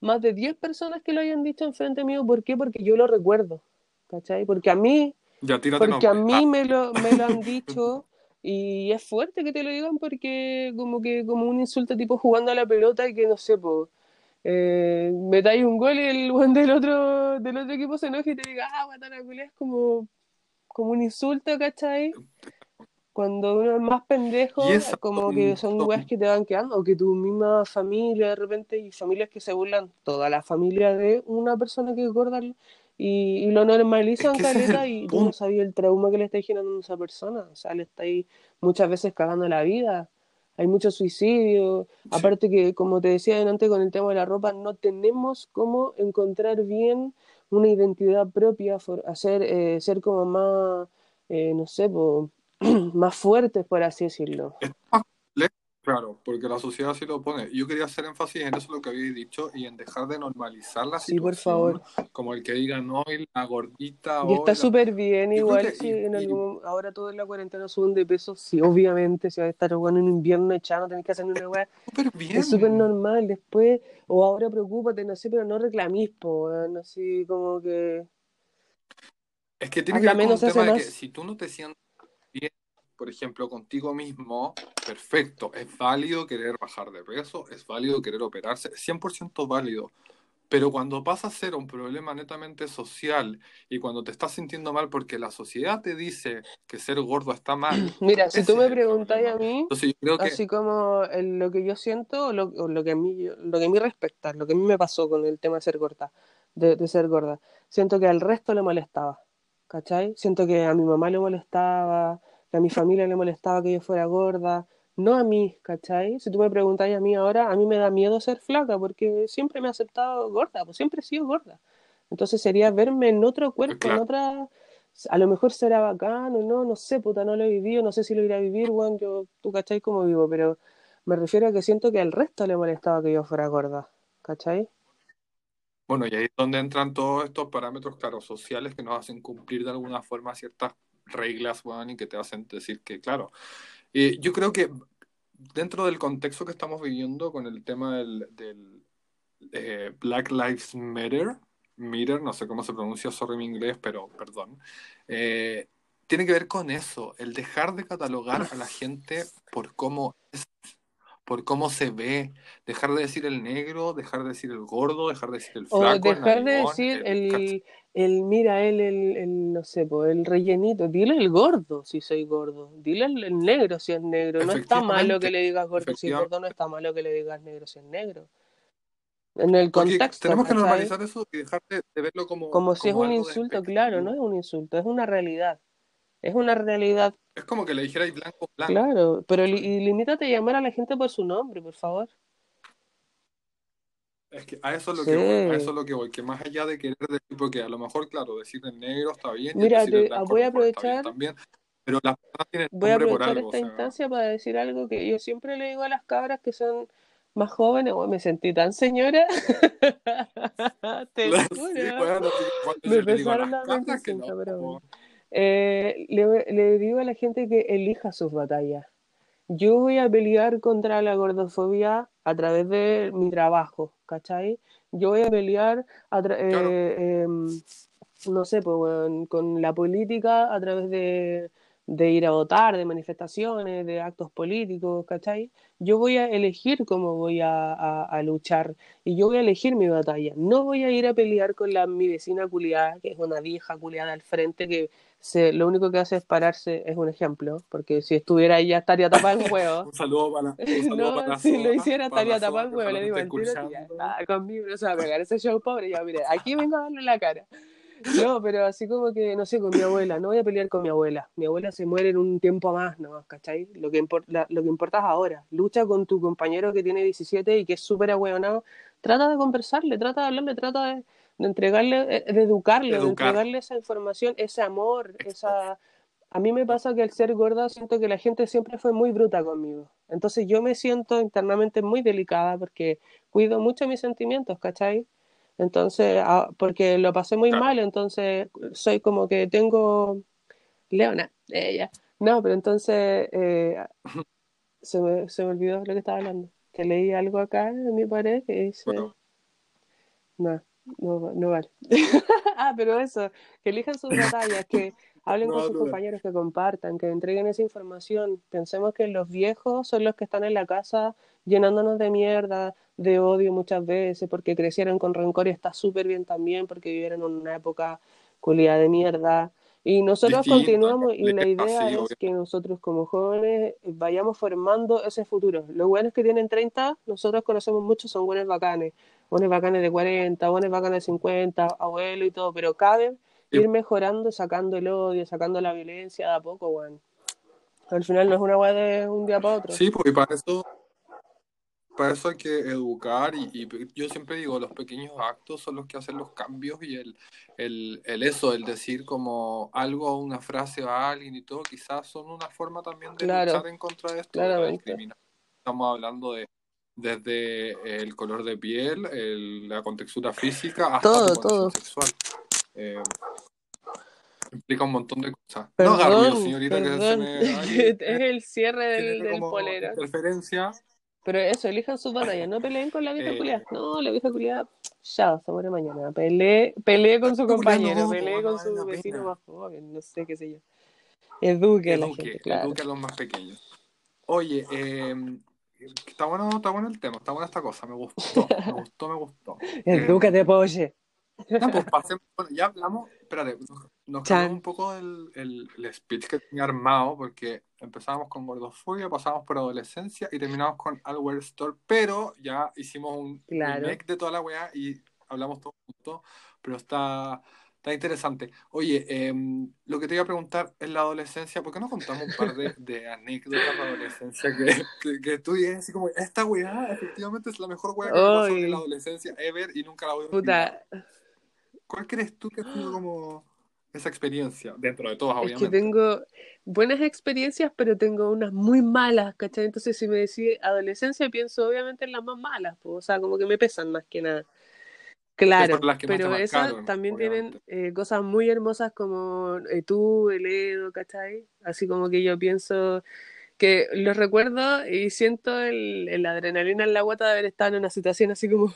más de 10 personas que lo hayan dicho enfrente mío, ¿por qué? Porque yo lo recuerdo, ¿cachai? Porque a mí Ya, porque a nombre. mí Ah, me lo, me lo han dicho y es fuerte que te lo digan porque como que como un insulto tipo jugando a la pelota y que no sé, pues eh, metáis un gol y el buen del otro, del otro equipo se enoja y te diga, ah, guatana es como, como un insulto, ¿cachai? Cuando uno es más pendejo, como que son son- weas que te van quedando, o que tu misma familia, de repente, y familias que se burlan, toda la familia de una persona que es gorda, y, y lo normalizan, Es que caleta, y tú no sabías el trauma que le estáis generando a esa persona, o sea, le estáis muchas veces cagando la vida, hay mucho suicidio, aparte que, como te decía antes con el tema de la ropa, no tenemos cómo encontrar bien una identidad propia, hacer, eh, ser como más, eh, no sé, po, más fuertes, por así decirlo. Es más complejo, claro, porque la sociedad sí lo pone. Yo quería hacer énfasis en eso lo que habéis dicho y en dejar de normalizar la Sí, por favor. como el que diga no, y la gordita Y está la- súper bien, Yo igual que- si y- en y- algún ahora todo en la cuarentena suben de peso, sí, obviamente, si va a estar bueno en invierno echado, no tenés que hacer ni una weá, súper bien. es súper normal, después, o ahora preocúpate, no sé, pero no reclamís, po, weón, así como que, Es que tiene Habla que ver con un tema de que si tú no te sientes por ejemplo, contigo mismo, perfecto, es válido querer bajar de peso, es válido querer operarse, es 100% válido, Pero cuando pasa a ser un problema netamente social y cuando te estás sintiendo mal porque la sociedad te dice que ser gordo está mal. Mira, si tú me preguntáis a mí, Entonces yo creo que, así como lo que yo siento lo, lo que a mí, lo que a mí respecta, lo que a mí me pasó con el tema de ser gorda, de, de ser gorda, siento que al resto le molestaba, ¿cachai? Siento que a mi mamá le molestaba, a mi familia le molestaba que yo fuera gorda, no a mí, ¿cachai? Si tú me preguntáis a mí ahora, a mí me da miedo ser flaca porque siempre me he aceptado gorda, pues siempre he sido gorda. Entonces sería verme en otro cuerpo, en otra... A lo mejor será bacano, no, no sé, puta, no lo he vivido, no sé si lo iré a vivir, weón, yo, tú cachai cómo vivo, pero me refiero a que siento que al resto le molestaba que yo fuera gorda, ¿cachai? bueno, y ahí es donde entran todos estos parámetros, claro, sociales que nos hacen cumplir de alguna forma ciertas reglas, weón, y que te hacen decir que, claro, eh, yo creo que dentro del contexto que estamos viviendo con el tema del, del, eh, Black Lives Matter, Matter, no sé cómo se pronuncia, sorry mi inglés, pero perdón, eh, tiene que ver con eso, el dejar de catalogar a la gente por cómo es, por cómo se ve, dejar de decir el negro, dejar de decir el gordo, dejar de decir el O flaco, el dejar de narigón, decir el... el, el mira, él, el, el, no sé, po, el rellenito, dile el gordo si soy gordo, dile el, el negro si es negro, no está malo que le digas gordo si es gordo, no está malo que le digas negro si es negro. En el Porque contexto, tenemos que normalizar eso y dejar de, de verlo como, Como si es un insulto, claro, no es un insulto, es una realidad. Es una realidad, Es como que le dijerais blanco, blanco. claro, pero li- y limítate a llamar a la gente por su nombre, por favor. Es que a eso es lo Sí. que voy, a eso es lo que voy, que más allá de querer decir, porque a lo mejor, claro, decir el negro está bien Mira, decir el te- blanco voy a aprovechar, también, pero las personas tienen voy a aprovechar algo, o esta sea, instancia para decir algo que yo siempre le digo a las cabras que son más jóvenes, oh, me sentí tan señora, te sí, bueno, me digo a pesaron las las cabras que 25, no, pero bueno. po. Eh, le, le digo a la gente que elija sus batallas. Yo voy a pelear contra la gordofobia a través de mi trabajo, ¿cachai? Yo voy a pelear a tra- Claro, eh, em, no sé, pues, con la política a través de, de ir a votar, de manifestaciones, de actos políticos, ¿cachai? Yo voy a elegir cómo voy a, a- a luchar y yo voy a elegir mi batalla. No voy a ir a pelear con la, mi vecina culiada, que es una vieja culiada al frente que se, lo único que hace es pararse, es un ejemplo, porque si estuviera ahí ya estaría tapada en huevo. un saludo para, un saludo No, para si lo hiciera estaría Soa, en huevo, le digo ah, conmigo no se va a pegar ese show pobre, ya mire, aquí vengo a darle la cara. No, pero así como que, no sé, con mi abuela, no voy a pelear con mi abuela. Mi abuela se muere en un tiempo más, ¿no? ¿Cachai? Lo que, lo que importa es ahora. Lucha con tu compañero que tiene 17 y que es súper ahueonado. Trata de conversarle, trata de hablarle, trata de, de entregarle, eh, de educarlo, de Educar. entregarle esa información, ese amor, Exacto. esa... A mí me pasa que al ser gorda siento que la gente siempre fue muy bruta conmigo. Entonces yo me siento internamente muy delicada porque cuido mucho mis sentimientos, ¿cachai? Entonces, ah, porque lo pasé muy Claro. mal, entonces soy como que tengo Leona, ella. No, pero entonces eh, se, me, se me olvidó lo que estaba hablando. Que leí algo acá en mi pared que dice, Bueno, no, no, no vale. ah, pero eso, que elijan sus batallas, que hablen no con sus compañeros, que compartan, que entreguen esa información. Pensemos que los viejos son los que están en la casa llenándonos de mierda, de odio muchas veces, porque crecieron con rencor y está súper bien también, porque vivieron en una época culiada de mierda. Y nosotros continuamos y la idea es obvio. que nosotros como jóvenes vayamos formando ese futuro. Los buenos que tienen 30, nosotros conocemos muchos, son buenos bacanes. Buenos bacanes de 40, buenos bacanes de 50, abuelo y todo, pero cabe Sí. ir mejorando, sacando el odio, sacando la violencia de a poco, weón. Al final no es una weá de un día para otro. Sí, porque para eso, para eso hay que educar y, y yo siempre digo, los pequeños actos son los que hacen los cambios y el, el, el eso, el decir como algo, una frase a alguien y todo, quizás son una forma también de Claro, luchar en contra de esto, de la discriminación. Estamos hablando de desde el color de piel, el- la contextura física, hasta Todo, todo. sexual. Eh, implica un montón de cosas. No Perdón, señorita, que se me... Es el cierre del, del interferencia. Pero eso, elijan sus batallas, no peleen con la vieja Eh, culiada. No, la vieja culiada, ya, se muere mañana. Pelee, pelee con su no, compañero, no, pelee con su vecino más joven, no sé qué sé yo. Eduque a la gente, claro. eduque a los más pequeños. Oye, eh, Está bueno, está bueno el tema, está buena esta cosa, me gustó, me gustó, me gustó. Edúcate, poche. Ya, pues, pasemos- bueno, ya hablamos, espérate, nos, cambiamos un poco el, el, el speech que tenía armado, porque empezábamos con gordofobia, pasamos por adolescencia y terminamos con Alware Store, pero ya hicimos un Claro. remake de toda la weá y hablamos todo juntos, pero está, está interesante. Oye, em, lo que te iba a preguntar en la adolescencia, ¿por qué no contamos un par de, de anécdotas de adolescencia que, que, que tú digas así como, esta weá efectivamente es la mejor weá que me pasó en la adolescencia ever y nunca la voy a? Puta, ¿Cuál crees tú que ha sido como esa experiencia? Dentro de todas, es que obviamente. tengo buenas experiencias, pero tengo unas muy malas, ¿cachai? Entonces, si me decís adolescencia, pienso obviamente en las más malas, pues, o sea, como que me pesan más que nada. Claro, pero esas también tienen eh, cosas muy hermosas como eh, tú, el Edo, ¿cachai? Así como que yo pienso que los recuerdo y siento el, el adrenalina en la guata de haber estado en una situación así como,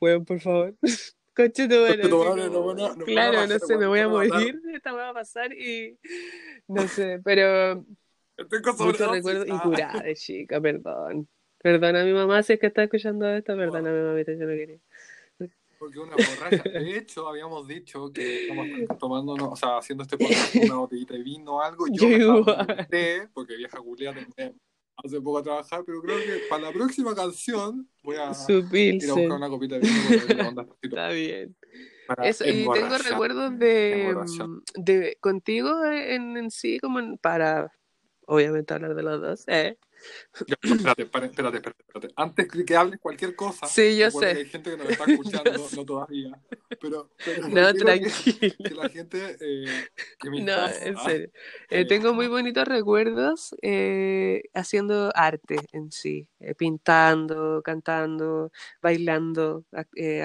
weón, por favor. Conche tu madre, Conche tu así madre, como, no van a- no van a claro, no sé, me voy a a morir, esta va a pasar y no sé, pero muchos recuerdos y Ah. curada chica, perdón. Perdona a mi mamá si es que está escuchando esto, perdóname, mamita, yo no quería. Porque una borracha. De hecho, habíamos dicho que estamos tomándonos, o sea, haciendo este podcast con una botellita de vino o algo. Yo, Yo té, porque vieja Julia hace poco a trabajar, pero creo que para la próxima canción voy a ir a buscar una copita de vino está bien. Eso, y tengo recuerdos de, de contigo en, en sí, como en- para obviamente hablar de los dos. ¿eh? Espérate, espérate, espérate, espérate. Antes que, hables cualquier cosa, Sí, yo sé. hay gente que nos está escuchando, no todavía, pero, pero No, quiero que- tranquilo. Que, la gente eh, que me No, interesa, en serio. eh, Eh, tengo muy bonitos recuerdos eh, haciendo arte en sí, eh, pintando, cantando, bailando,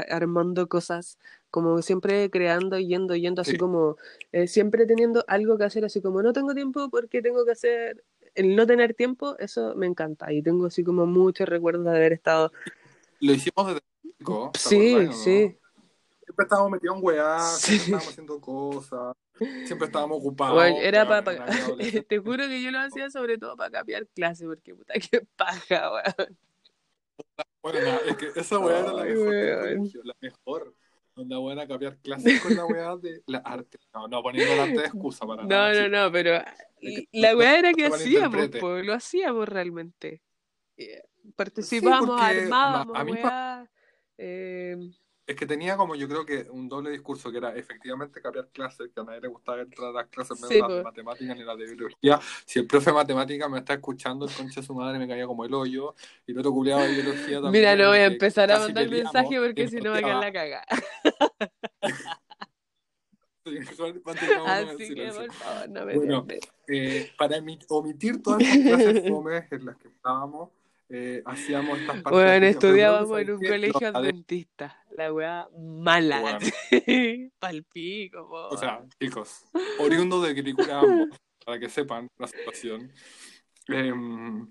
armando cosas, como siempre creando, yendo, yendo, así Sí. como eh, siempre teniendo algo que hacer, así como no tengo tiempo porque tengo que hacer, el no tener tiempo, eso me encanta y tengo así como muchos recuerdos de haber estado. Lo hicimos desde chico, ¿te Sí, no? sí. Siempre estábamos metidos en weá, Sí. siempre estábamos haciendo cosas, siempre estábamos ocupados. Bueno, era para, te juro que yo lo hacía sobre todo para cambiar clase, porque puta que paja, weón. Bueno, es que esa weá era la mejor la mejor. Onda buena cambiar clases con la weá de la arte. No, no poniendo el arte de excusa para No, nada. no, chicos. no, pero la no- weá era que no hacíamos, po, lo hacíamos realmente. Eh, Participamos, porque armábamos, weá. eh, Es que tenía como yo creo que un doble discurso que era efectivamente cambiar clases, que a nadie le gustaba entrar a las clases menos Sí, las de po. matemáticas ni las de biología. Si el profe de matemáticas me está escuchando, el concha de su madre me caía como el hoyo. Y el otro culiado de biología también. Mira, no voy a empezar a mandar peleamos, mensaje porque si no a quedar la caga. Así que por favor, no me Bueno. Eh, para omitir todas las clases fomes en las que estábamos, eh, hacíamos estas partes. Bueno, estudiábamos en un colegio adventista. La weá mala. Bueno. Palpico, po. O sea, chicos, oriundos de Quilicura ambos, para que sepan la situación. Em,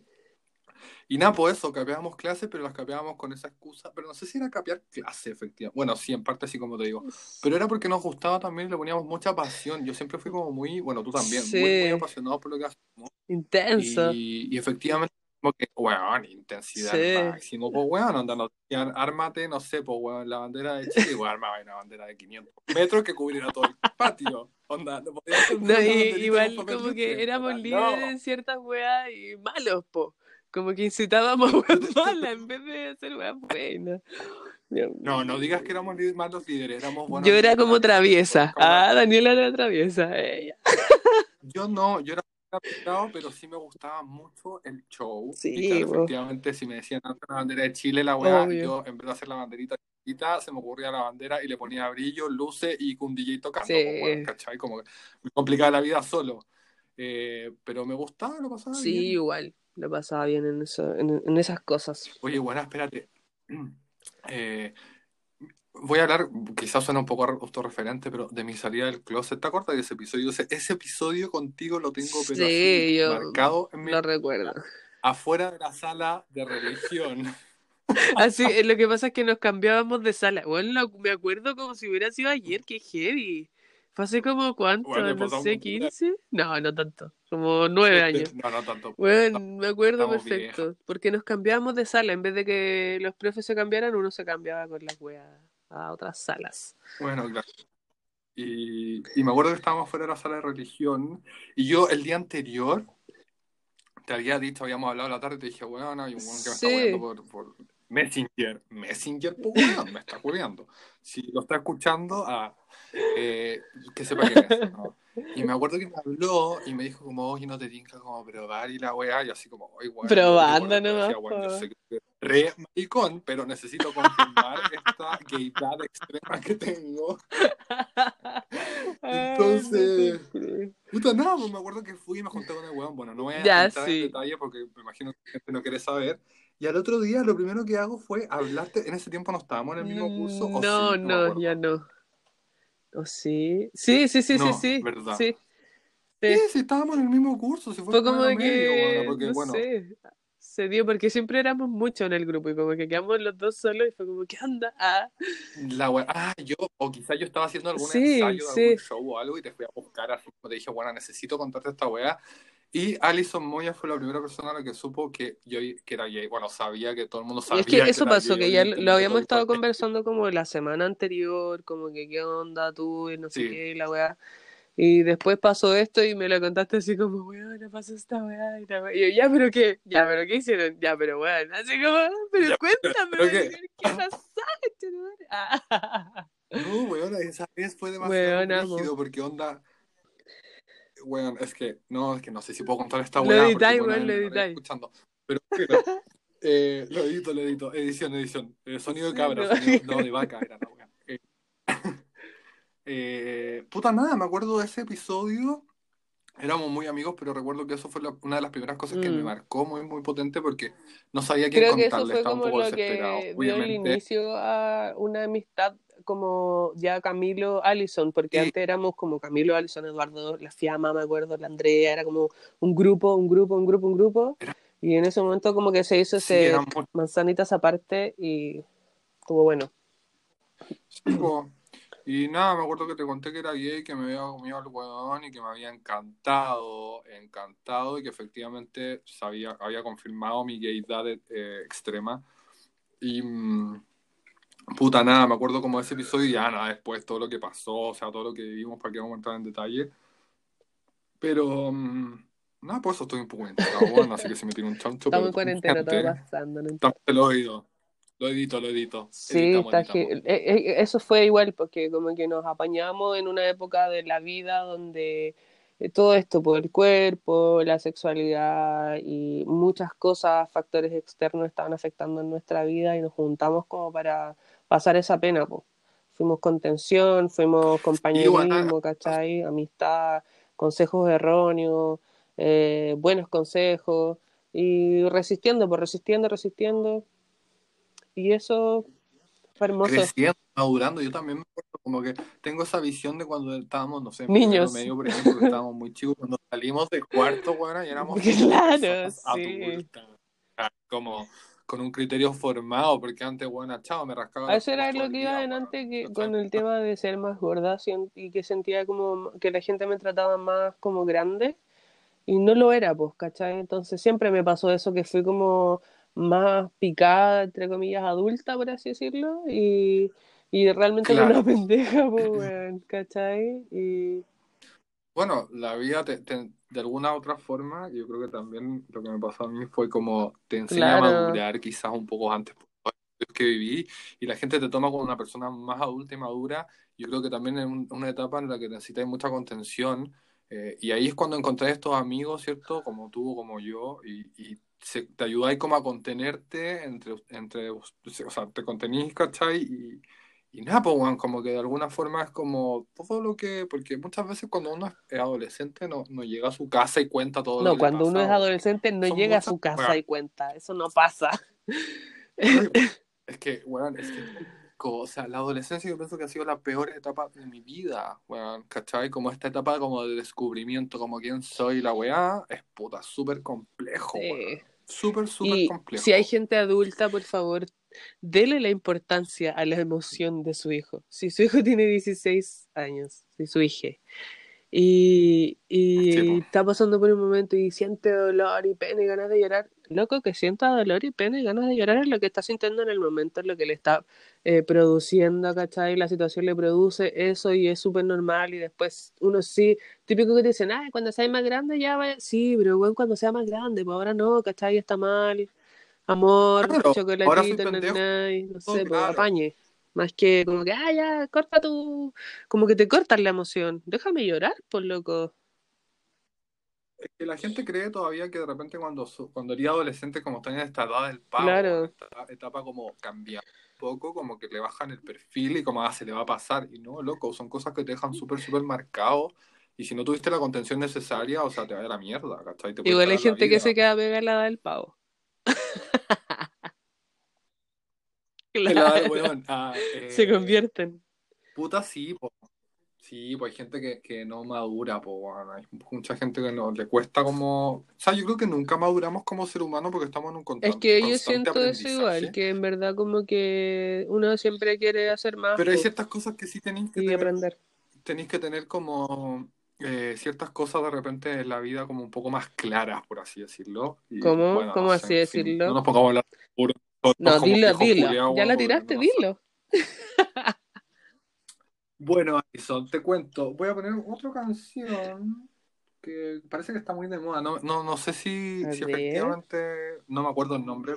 y nada, por eso, capeábamos clases, pero las capeábamos con esa excusa. Pero no sé si era capear clase, efectivamente. Bueno, sí, en parte sí, como te digo. Pero era porque nos gustaba también le poníamos mucha pasión. Yo siempre fui como muy, bueno, tú también, muy, muy Sí. apasionado por lo que hacemos. Intenso. Y, y efectivamente, como que, weón, intensidad Sí. al máximo. Pues, weón, onda, decían, ármate, no sé, pues, weón, la bandera de Chile, weón, armaba una bandera de 500 metros que cubriera todo el patio. Onda, no podía hacer No, y- igual como que éramos líderes no. en ciertas weas y malos, po. Como que incitábamos a weas malas en vez de hacer weas buenas. No, no digas que éramos malos líderes, éramos buenos Yo era líderes. como traviesa. Como- Ah, Daniela era traviesa. Ella. Yo no, yo era pero sí me gustaba mucho el show. Sí, y claro, efectivamente, si me decían "Hazte la bandera de Chile, la weá, Obvio. yo en vez de hacer la banderita chiquita, se me ocurría la bandera y le ponía brillo, luces y con un DJ tocando. Sí. bueno, ¿cachai? Como que me complicaba la vida solo. Eh, pero me gustaba, lo pasaba Sí, bien. igual. Lo pasaba bien en, eso, en, en esas cosas. Oye, bueno, espérate. Eh, voy a hablar, quizás suena un poco autorreferente, pero de mi salida del closet. ¿Te acuerdas de ese episodio? Ese, ese episodio contigo lo tengo pero Sí, así, yo marcado en mi Lo recuerdo. afuera de la sala de religión. Así, eh, lo que pasa es que nos cambiábamos de sala. Bueno, me acuerdo como si hubiera sido ayer, que heavy. Fue hace como cuánto, Bueno, no sé, un- 15? No, no tanto, como nueve años. No, no tanto. Bueno, me acuerdo perfecto, porque nos cambiábamos de sala, en vez de que los profes se cambiaran, uno se cambiaba con las weas a otras salas. Bueno, claro. Y, y me acuerdo que estábamos fuera de la sala de religión y yo el día anterior te había dicho, habíamos hablado la tarde y te dije, bueno, hay un weón que me está weando por, por Messenger. Messenger, pues weón, me está culeando. Si lo está escuchando, ah, eh, que sepa quién es. ¿no? Y me acuerdo que me habló y me dijo como, oye, no te tinca como probar y la weá, y así como, oye, weón. Probando nomás, decía, "Weón, yo po". sé que eres re maricón, pero necesito confirmar esta gaydad extrema que tengo. Entonces- no. Puta, nada, pues me acuerdo que fui y me junté con el weón. Bueno, no voy a Ya, entrar sí. en detalle porque me imagino que la gente no quiere saber. Y al otro día lo primero que hago fue hablarte. En ese tiempo no estábamos en el mismo curso. ¿o No, sí? no, acuerdo. ya no. ¿O sí? Sí, sí, sí, No, sí, sí. verdad. Sí. Sí, Sí. sí, estábamos en el mismo curso. Si fue, Fue como primero medio, que, bueno, porque no bueno, sé, se dio porque siempre éramos muchos en el grupo y como que quedamos los dos solos y fue como, ¿qué onda? Ah, la wea- ah, yo, o quizás yo estaba haciendo algún Sí, ensayo de algún show o algo y te fui a buscar así como te dije, bueno, necesito contarte esta wea. Y Alison Moya fue la primera persona a la que supo que yo que era gay. Bueno, sabía que todo el mundo y sabía es que eso era pasó, gay, que ya lo habíamos todo estado país. conversando como la semana anterior, como que qué onda tú y no sé Sí. qué, y la weá. Y después pasó esto y me lo contaste así como, weón, pasó esta weá y la weá. Y yo, ya, pero qué, ya, pero qué hicieron, ya, pero weón, así como, pero Ya, cuéntame, pero qué. ¿qué, pasó? Ah. No, weón, esa vez fue demasiado Weón, porque onda. Weón, es que no, es que no sé si puedo contar esta Lo weá. porque, editáis, bueno, weón, lo editáis. escuchando. Pero, pero, eh, lo edito, lo edito. Edición, edición. Eh, sonido de cabra, no. sonido no, de vaca era la weá. Eh, eh, puta nada, me acuerdo de ese episodio. Éramos muy amigos, pero recuerdo que eso fue la- una de las primeras cosas que me Mm. marcó muy, muy potente porque no sabía quién Creo que eso contarle, fue como lo que dio el inicio a una amistad como ya Camilo Allison, porque antes éramos como Camilo Allison, Eduardo, la Fiamma, me acuerdo, la Andrea, era como un grupo, un grupo, un grupo, un grupo, y en ese momento como que se hizo sí, ese muy- manzanitas aparte y estuvo bueno. Sí, po. Y nada, me acuerdo que te conté que era gay, que me había comido al huevón y que me había encantado, encantado y que efectivamente sabía, había confirmado mi gaydad eh, extrema. Y mm, puta nada, me acuerdo como de ese episodio y ya nada, después todo lo que pasó, o sea, todo lo que vivimos, para que vamos a entrar en detalle. Pero mm, nada, por eso estoy un poco bueno, así que se me tiene un chancho, Estamos en cuarentena, todo pasando, no te lo edito, lo edito, lo edito. Sí, Editamos, está editamos. eh, eh, eso fue igual porque como que nos apañamos en una época de la vida donde eh, todo esto, por el cuerpo, la sexualidad y muchas cosas, factores externos estaban afectando en nuestra vida y nos juntamos como para pasar esa pena, pues. Fuimos contención, fuimos compañerismo, ¿cachai? Amistad, consejos erróneos, eh, buenos consejos y resistiendo, pues resistiendo, resistiendo. Y eso fue hermoso. creciendo, madurando. Yo también me acuerdo como que tengo esa visión de cuando estábamos, no sé, en Niños. medio, por ejemplo, que estábamos muy chicos, cuando salimos del cuarto, bueno, y éramos Claro, sí. adultas, como con un criterio formado, porque antes, bueno, chao, me rascaba eso era lo que iba bueno, delante que, con el tema de ser más gorda y que sentía como que la gente me trataba más como grande y no lo era, pues, ¿cachai? Entonces siempre me pasó eso que fui como más picada, entre comillas, adulta, por así decirlo, y, y realmente era Claro. una pendeja, pues, ¿cachai? Y Bueno, la vida te- te- de alguna otra forma, yo creo que también lo que me pasó a mí fue como te enseña a madurar quizás un poco antes que viví y la gente te toma como una persona más adulta y madura. Yo creo que también es un- una etapa en la que necesitas mucha contención eh, y ahí es cuando encontrás estos amigos, ¿cierto? Como tú, como yo y, y se- te ayudáis como a contenerte entre, entre, o sea, te contenís, ¿cachai? Y, y nada, pues, weón, como que de alguna forma es como todo lo que, porque muchas veces cuando uno es adolescente no, no llega a su casa y cuenta todo lo no, que le cuando uno es adolescente no llega a su casa y cuenta, eso no pasa. Ay, Es que, weón, es que, o sea, la adolescencia yo pienso que ha sido la peor etapa de mi vida, weón, ¿cachai? Como esta etapa como de descubrimiento, como quién soy, la weá, es puta, súper complejo, Sí. weón. Súper, súper complejo. si hay gente adulta, por favor, dele la importancia a la emoción de su hijo. Si su hijo tiene 16 años, si su hija, y, y Sí, está pasando por un momento y siente dolor y pena y ganas de llorar, loco, que sienta dolor y pena y ganas de llorar es lo que está sintiendo en el momento, es lo que le está eh, produciendo, ¿cachai? La situación le produce eso y es súper normal y después uno sí, típico que te dicen, ah, cuando seas más grande ya va, sí, pero bueno, cuando sea más grande, pues ahora no, ¿cachai? Está mal, amor, Claro, chocolatito, nanay, no sé, pues claro. apañe. Más que como que, ah, ya, corta tu... Como que te cortan la emoción. Déjame llorar, por loco. Es que la gente cree todavía que de repente cuando, su- cuando eres adolescente, como está en esta edad del pavo, Claro. en esta etapa como cambiar un poco, como que le bajan el perfil y como ah, se le va a pasar. Y no, loco, son cosas que te dejan súper, súper marcado. Y si no tuviste la contención necesaria, o sea, te va a la mierda, ¿cachai? Te Igual hay gente que se queda pegada a la edad del pavo. Claro. ah, eh, Se convierten. Puta, sí, po. Sí, pues hay gente que, que no madura, po, weón. Hay mucha gente que no le cuesta como... O sea, yo creo que nunca maduramos como ser humano porque estamos en un Es constante, que yo siento eso igual, que en verdad como que uno siempre quiere hacer más Pero hay ciertas cosas que sí tenéis que y tener, aprender. tenéis que tener como eh, ciertas cosas de repente en la vida como un poco más claras, por así decirlo. Y ¿Cómo? bueno, ¿Cómo no así sé, en fin, decirlo? no nos pongamos a hablar puro. todos No, dilo, dilo. Ya la tiraste, no dilo. Bueno, Alison, te cuento. Voy a poner otra canción que parece que está muy de moda. No, no, no sé si, si efectivamente, no me acuerdo el nombre.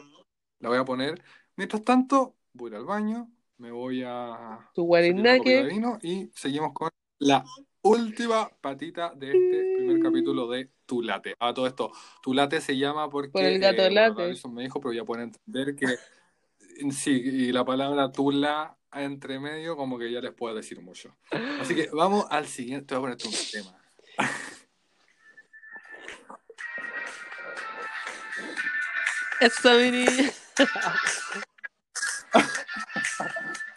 La voy a poner. Mientras tanto, voy al baño, me voy a Tu guarinaque. y seguimos con la última patita de este primer capítulo de Tu Late. A todo esto, Tu Late se llama porque Por el gato eh, late. Alison me dijo, pero ya pueden entender que sí, y la palabra Tula entre medio como que ya les puedo decir mucho. Así que vamos al siguiente, te voy a ponerte un tema. Esa mi niña.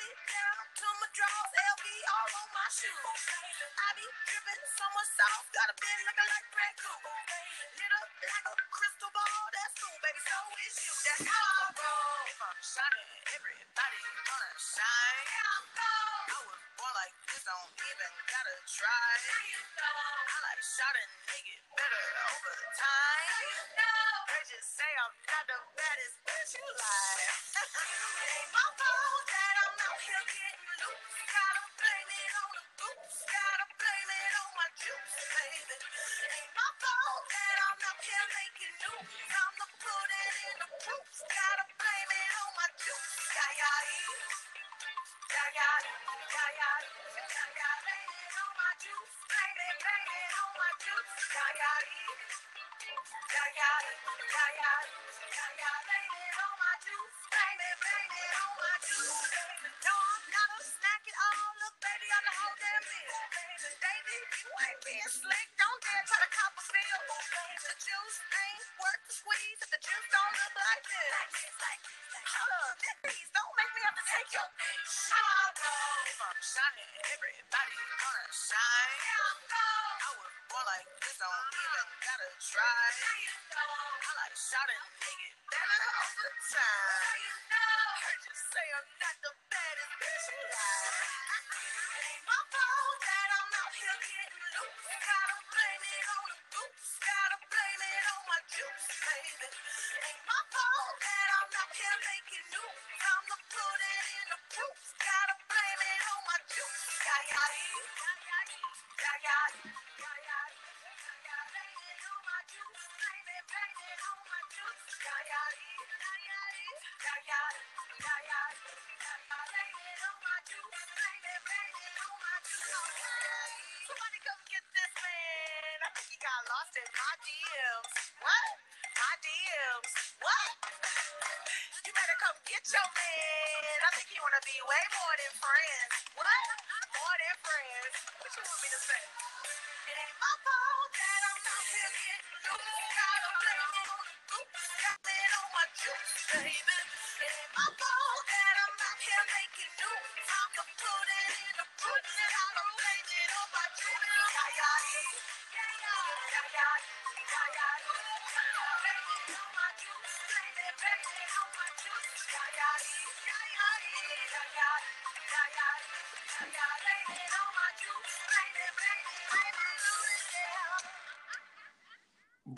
Down to my drawers, all on my shoes. I be dripping summer sauce, got a bit looking like Grey Goose. Be way more than friends. What? More than friends. What you want me to say?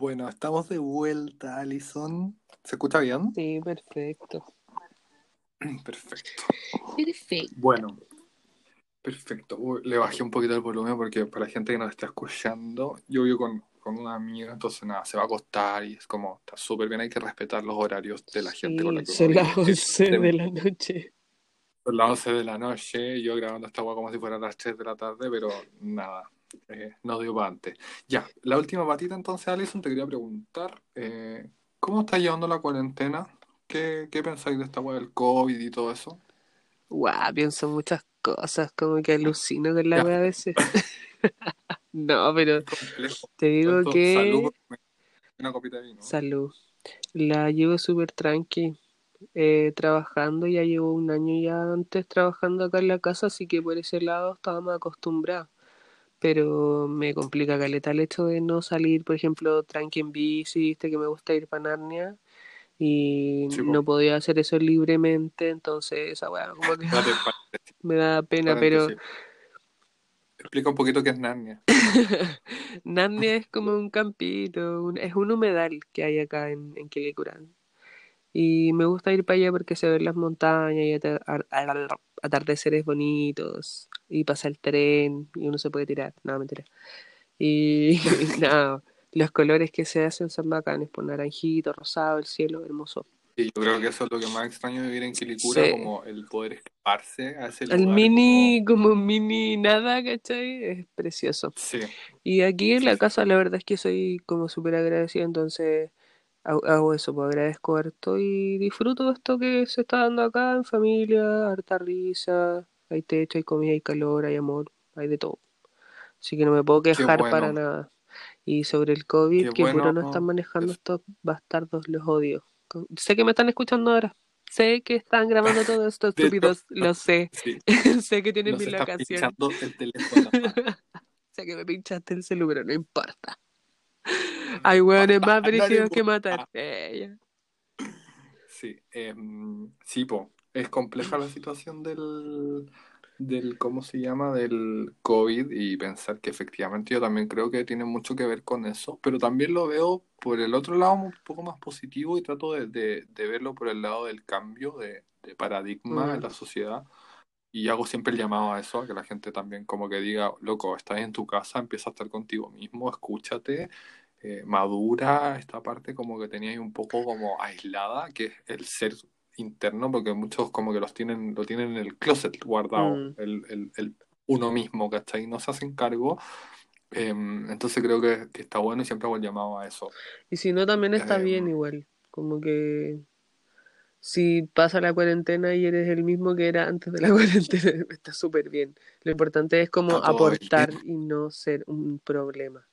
Bueno, estamos de vuelta, Alison. ¿Se escucha bien? Sí, perfecto. Perfecto. Perfecto. Bueno, perfecto. Uy, Le bajé un poquito el volumen porque para la gente que nos está escuchando, yo vivo con, con una amiga, entonces nada, se va a acostar y es como, está súper bien, hay que respetar los horarios de la gente con la que son las vive. 11 de la noche. Son las 11 de la noche, yo grabando esta agua como si fuera las 3 de la tarde, pero nada, eh, no dio para antes. Ya, la última patita entonces, Alison, te quería preguntar, eh, ¿cómo estás llevando la cuarentena? ¿Qué, qué pensáis de esta agua del COVID y todo eso? Guau, pienso muchas cosas, como que alucino con la wea a veces. No, pero te digo Tanto que salud, una copita de vino. salud. La llevo súper tranqui, eh, trabajando, ya llevo un año ya antes trabajando acá en la casa, así que por ese lado estaba más acostumbrada. Pero me complica caleta el hecho de no salir, por ejemplo, tranqui en bici, viste que me gusta ir para Narnia y Sí, no podía hacer eso libremente, entonces esa weá como que me da pena, pero. Explica un poquito qué es Narnia. Narnia es como un campito, un- es un humedal que hay acá en, en Quilicurán. Y me gusta ir para allá porque se ven las montañas y ata- ar- ar- atardeceres bonitos. Y pasa el tren y uno se puede tirar. No, mentira. Y nada, los colores que se hacen son bacanes, por naranjito, rosado, el cielo hermoso. Y yo creo que eso es lo que más extraño de vivir en Quilicura, Sí. como el poder escaparse a ese El lugar. mini, como un mini nada, ¿cachai? Es precioso. como- Sí, Y aquí en Sí, la sí. casa la verdad es que soy como súper agradecida, entonces hago, eso, pues agradezco harto y disfruto esto que se está dando acá en familia, harta risa, hay techo, hay comida, hay calor, hay amor, hay de todo. Así que no me puedo quejar bueno. para nada. Y sobre el COVID, Qué que puro bueno. no están manejando estos bastardos, los odio. Sé que me están escuchando ahora. Sé que están grabando todo esto, De hecho, estúpidos, lo sé. sí. sé que tienen Nos mi locación. el teléfono. Sé que me pinchaste el celular, pero no importa. Hay hueones más No brígidos que matar. Eh. Sí, em, sí, po. Es compleja la situación del, del, ¿cómo se llama? Del COVID y pensar que efectivamente yo también creo que tiene mucho que ver con eso, pero también lo veo por el otro lado un poco más positivo y trato de, de- de verlo por el lado del cambio de, de paradigma Mm. en la sociedad y hago siempre el llamado a eso, a que la gente también como que diga, loco, estás en tu casa, empieza a estar contigo mismo, escúchate eh, madura esta parte como que tenía ahí un poco como aislada, que es el ser interno, porque muchos como que los tienen, lo tienen en el closet guardado, Mm. el, el, el uno mismo, ¿cachai? No se hacen cargo. Em, entonces creo que, que está bueno y siempre hago el llamado a eso. Y si no, también está Em, bien igual. Como que si pasa la cuarentena y eres el mismo que era antes de la cuarentena, está súper bien. Lo importante es como aportar y no ser un problema.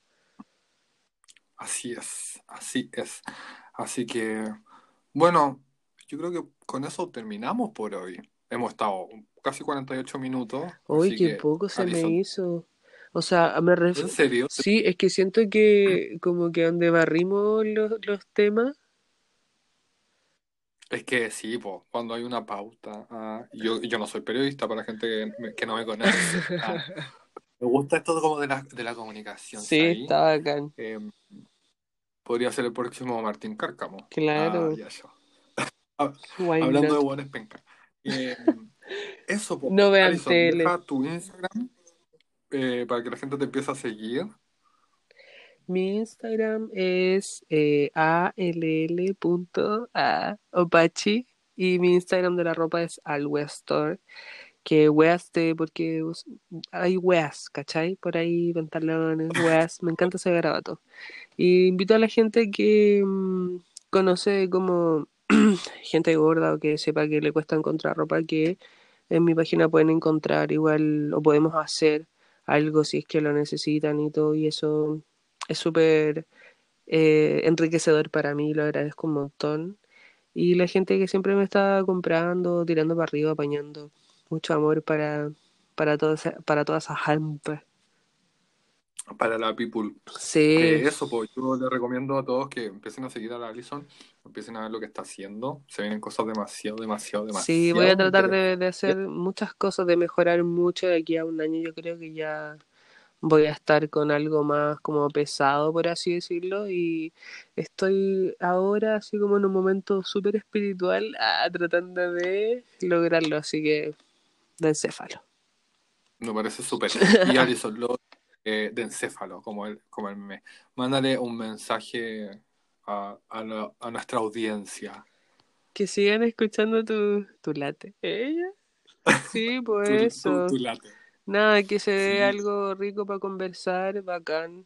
Así es, así es. Así que, bueno, yo creo que con eso terminamos por hoy. Hemos estado casi 48 minutos, Uy, así qué que, poco se me hizo. O sea, me ref- ¿en serio? Sí, es que siento que como que donde barrimos los, los temas, Es que sí, po, cuando hay una pauta. ah, yo, yo no soy periodista para la gente que, me- que no me conoce. ah, me gusta esto como de la, de la comunicación, sí, está bacán. Em, podría ser el próximo Martín Cárcamo. Claro. Ah, ya, ya. Ah, Hablando de buenas penca. Eh, eso, po. No vean Alison, tele. deja tu Instagram eh, para que la gente te empiece a seguir. Mi Instagram es eh, all.a.opachi y mi Instagram de la ropa es alwestor, que weas de, porque hay weas, ¿cachai? Por ahí pantalones, weas, me encanta ese garabato. Y invito a la gente que mm, conoce como gente gorda o que sepa que le cuesta encontrar ropa, que en mi página pueden encontrar igual o podemos hacer algo si es que lo necesitan y todo, y eso es súper eh, enriquecedor para mí, lo agradezco un montón. Y la gente que siempre me está comprando, tirando para arriba, apañando, mucho amor para, para, toda esa- para toda esa gente. Para la people. Sí, Que eso, pues yo les recomiendo a todos que empiecen a seguir a la Alison, empiecen a ver lo que está haciendo. Se vienen cosas demasiado, demasiado, demasiado. sí, voy a tratar de, de hacer muchas cosas, de mejorar mucho de aquí a un año. Yo creo que ya voy a estar con algo más como pesado, por así decirlo, y estoy ahora así como en un momento súper espiritual, ah, tratando de lograrlo, así que de encéfalo. Me parece súper. Y Alison, lo eh, de encéfalo, como el, como el meme. Mándale un mensaje a, a, la- a nuestra audiencia. Que sigan escuchando tu, tu late. ¿Ella? Sí, pues Tu- tu- eso. tu late. Nada, que se dé Sí. algo rico para conversar, bacán.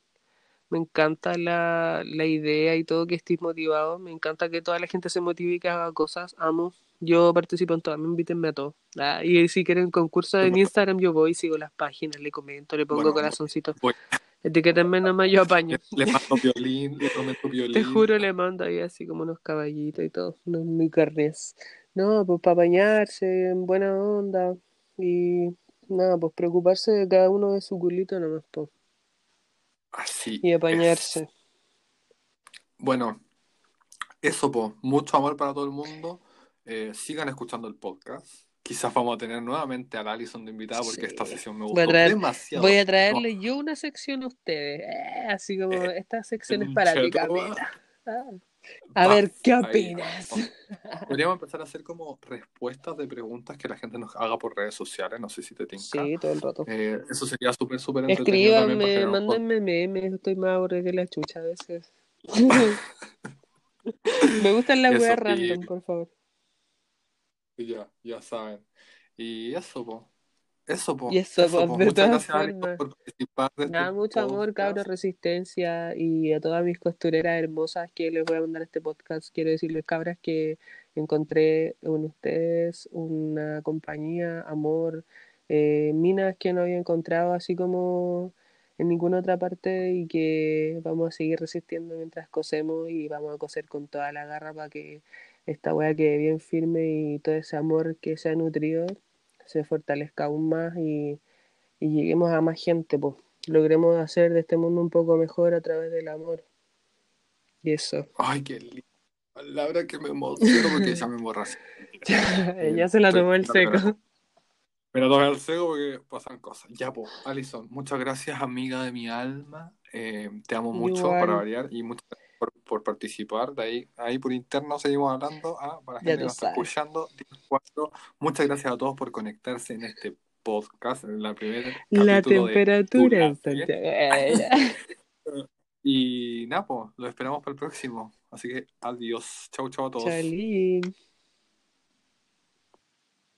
Me encanta la, la idea y todo que estés motivado. Me encanta que toda la gente se motive y que haga cosas. Amo. Yo participo en todas, me invítenme a todo. Ah, y si quieren concurso en Instagram, yo voy, sigo las páginas, le comento, le pongo Bueno, corazoncito. voy. Etiquétenme nomás, yo apaño. Le, mando violín, le prometo violín. Te juro, le mando ahí así como unos caballitos y todo, unos unicornios. No, pues para bañarse, en buena onda. Y nada, pues preocuparse de cada uno de su culito nomás, pues. Así Y es. apañarse. Bueno, eso, po. Mucho amor para todo el mundo. Eh, sigan escuchando el podcast. Quizás vamos a tener nuevamente a la Alison de invitada porque Sí. esta sesión me Voy gustó traer- demasiado. Voy a traerle yo una sección a ustedes. eh, así como, Eh, esta sección es para ti. A va, ver, ¿qué opinas? Podríamos empezar a hacer como respuestas de preguntas que la gente nos haga por redes sociales. No sé si te tinca. Sí, todo el rato. Eh, eso sería súper, súper entretenido Escríbanme, mándenme memes, estoy más aburrida que la chucha a veces. Me gustan las weas random, por favor. Y Ya, ya saben. Y eso, po. Eso, po. Y eso, po, de Muchas todas gracias, Alison, formas. por participar de este Nada, mucho amor, cabros, resistencia y a todas mis costureras hermosas que les voy a mandar este podcast. Quiero decirles, cabras, que encontré en ustedes una compañía, amor, eh, minas que no había encontrado así como en ninguna otra parte y que vamos a seguir resistiendo mientras cosemos y vamos a coser con toda la garra para que esta wea quede bien firme y todo ese amor que se ha nutrido se fortalezca aún más y y lleguemos a más gente, pues. Logremos hacer de este mundo un poco mejor a través del amor. Y eso. Ay, qué linda palabra que me emociono porque ya me emborraché. Ella se la tomó el seco. Pero tomé el seco porque pasan cosas. Ya, pues, Alison, muchas gracias, amiga de mi alma. Eh, te amo mucho para variar y muchas gracias por, por participar. De ahí, ahí por interno seguimos hablando. Ah, para la gente que nos está escuchando. 10-4. Muchas gracias a todos por conectarse en este podcast, en la primera La temperatura en. Santiago. Eh. Y nada, pues, lo esperamos para el próximo. Así que adiós. Chau, chau a todos. Chalín.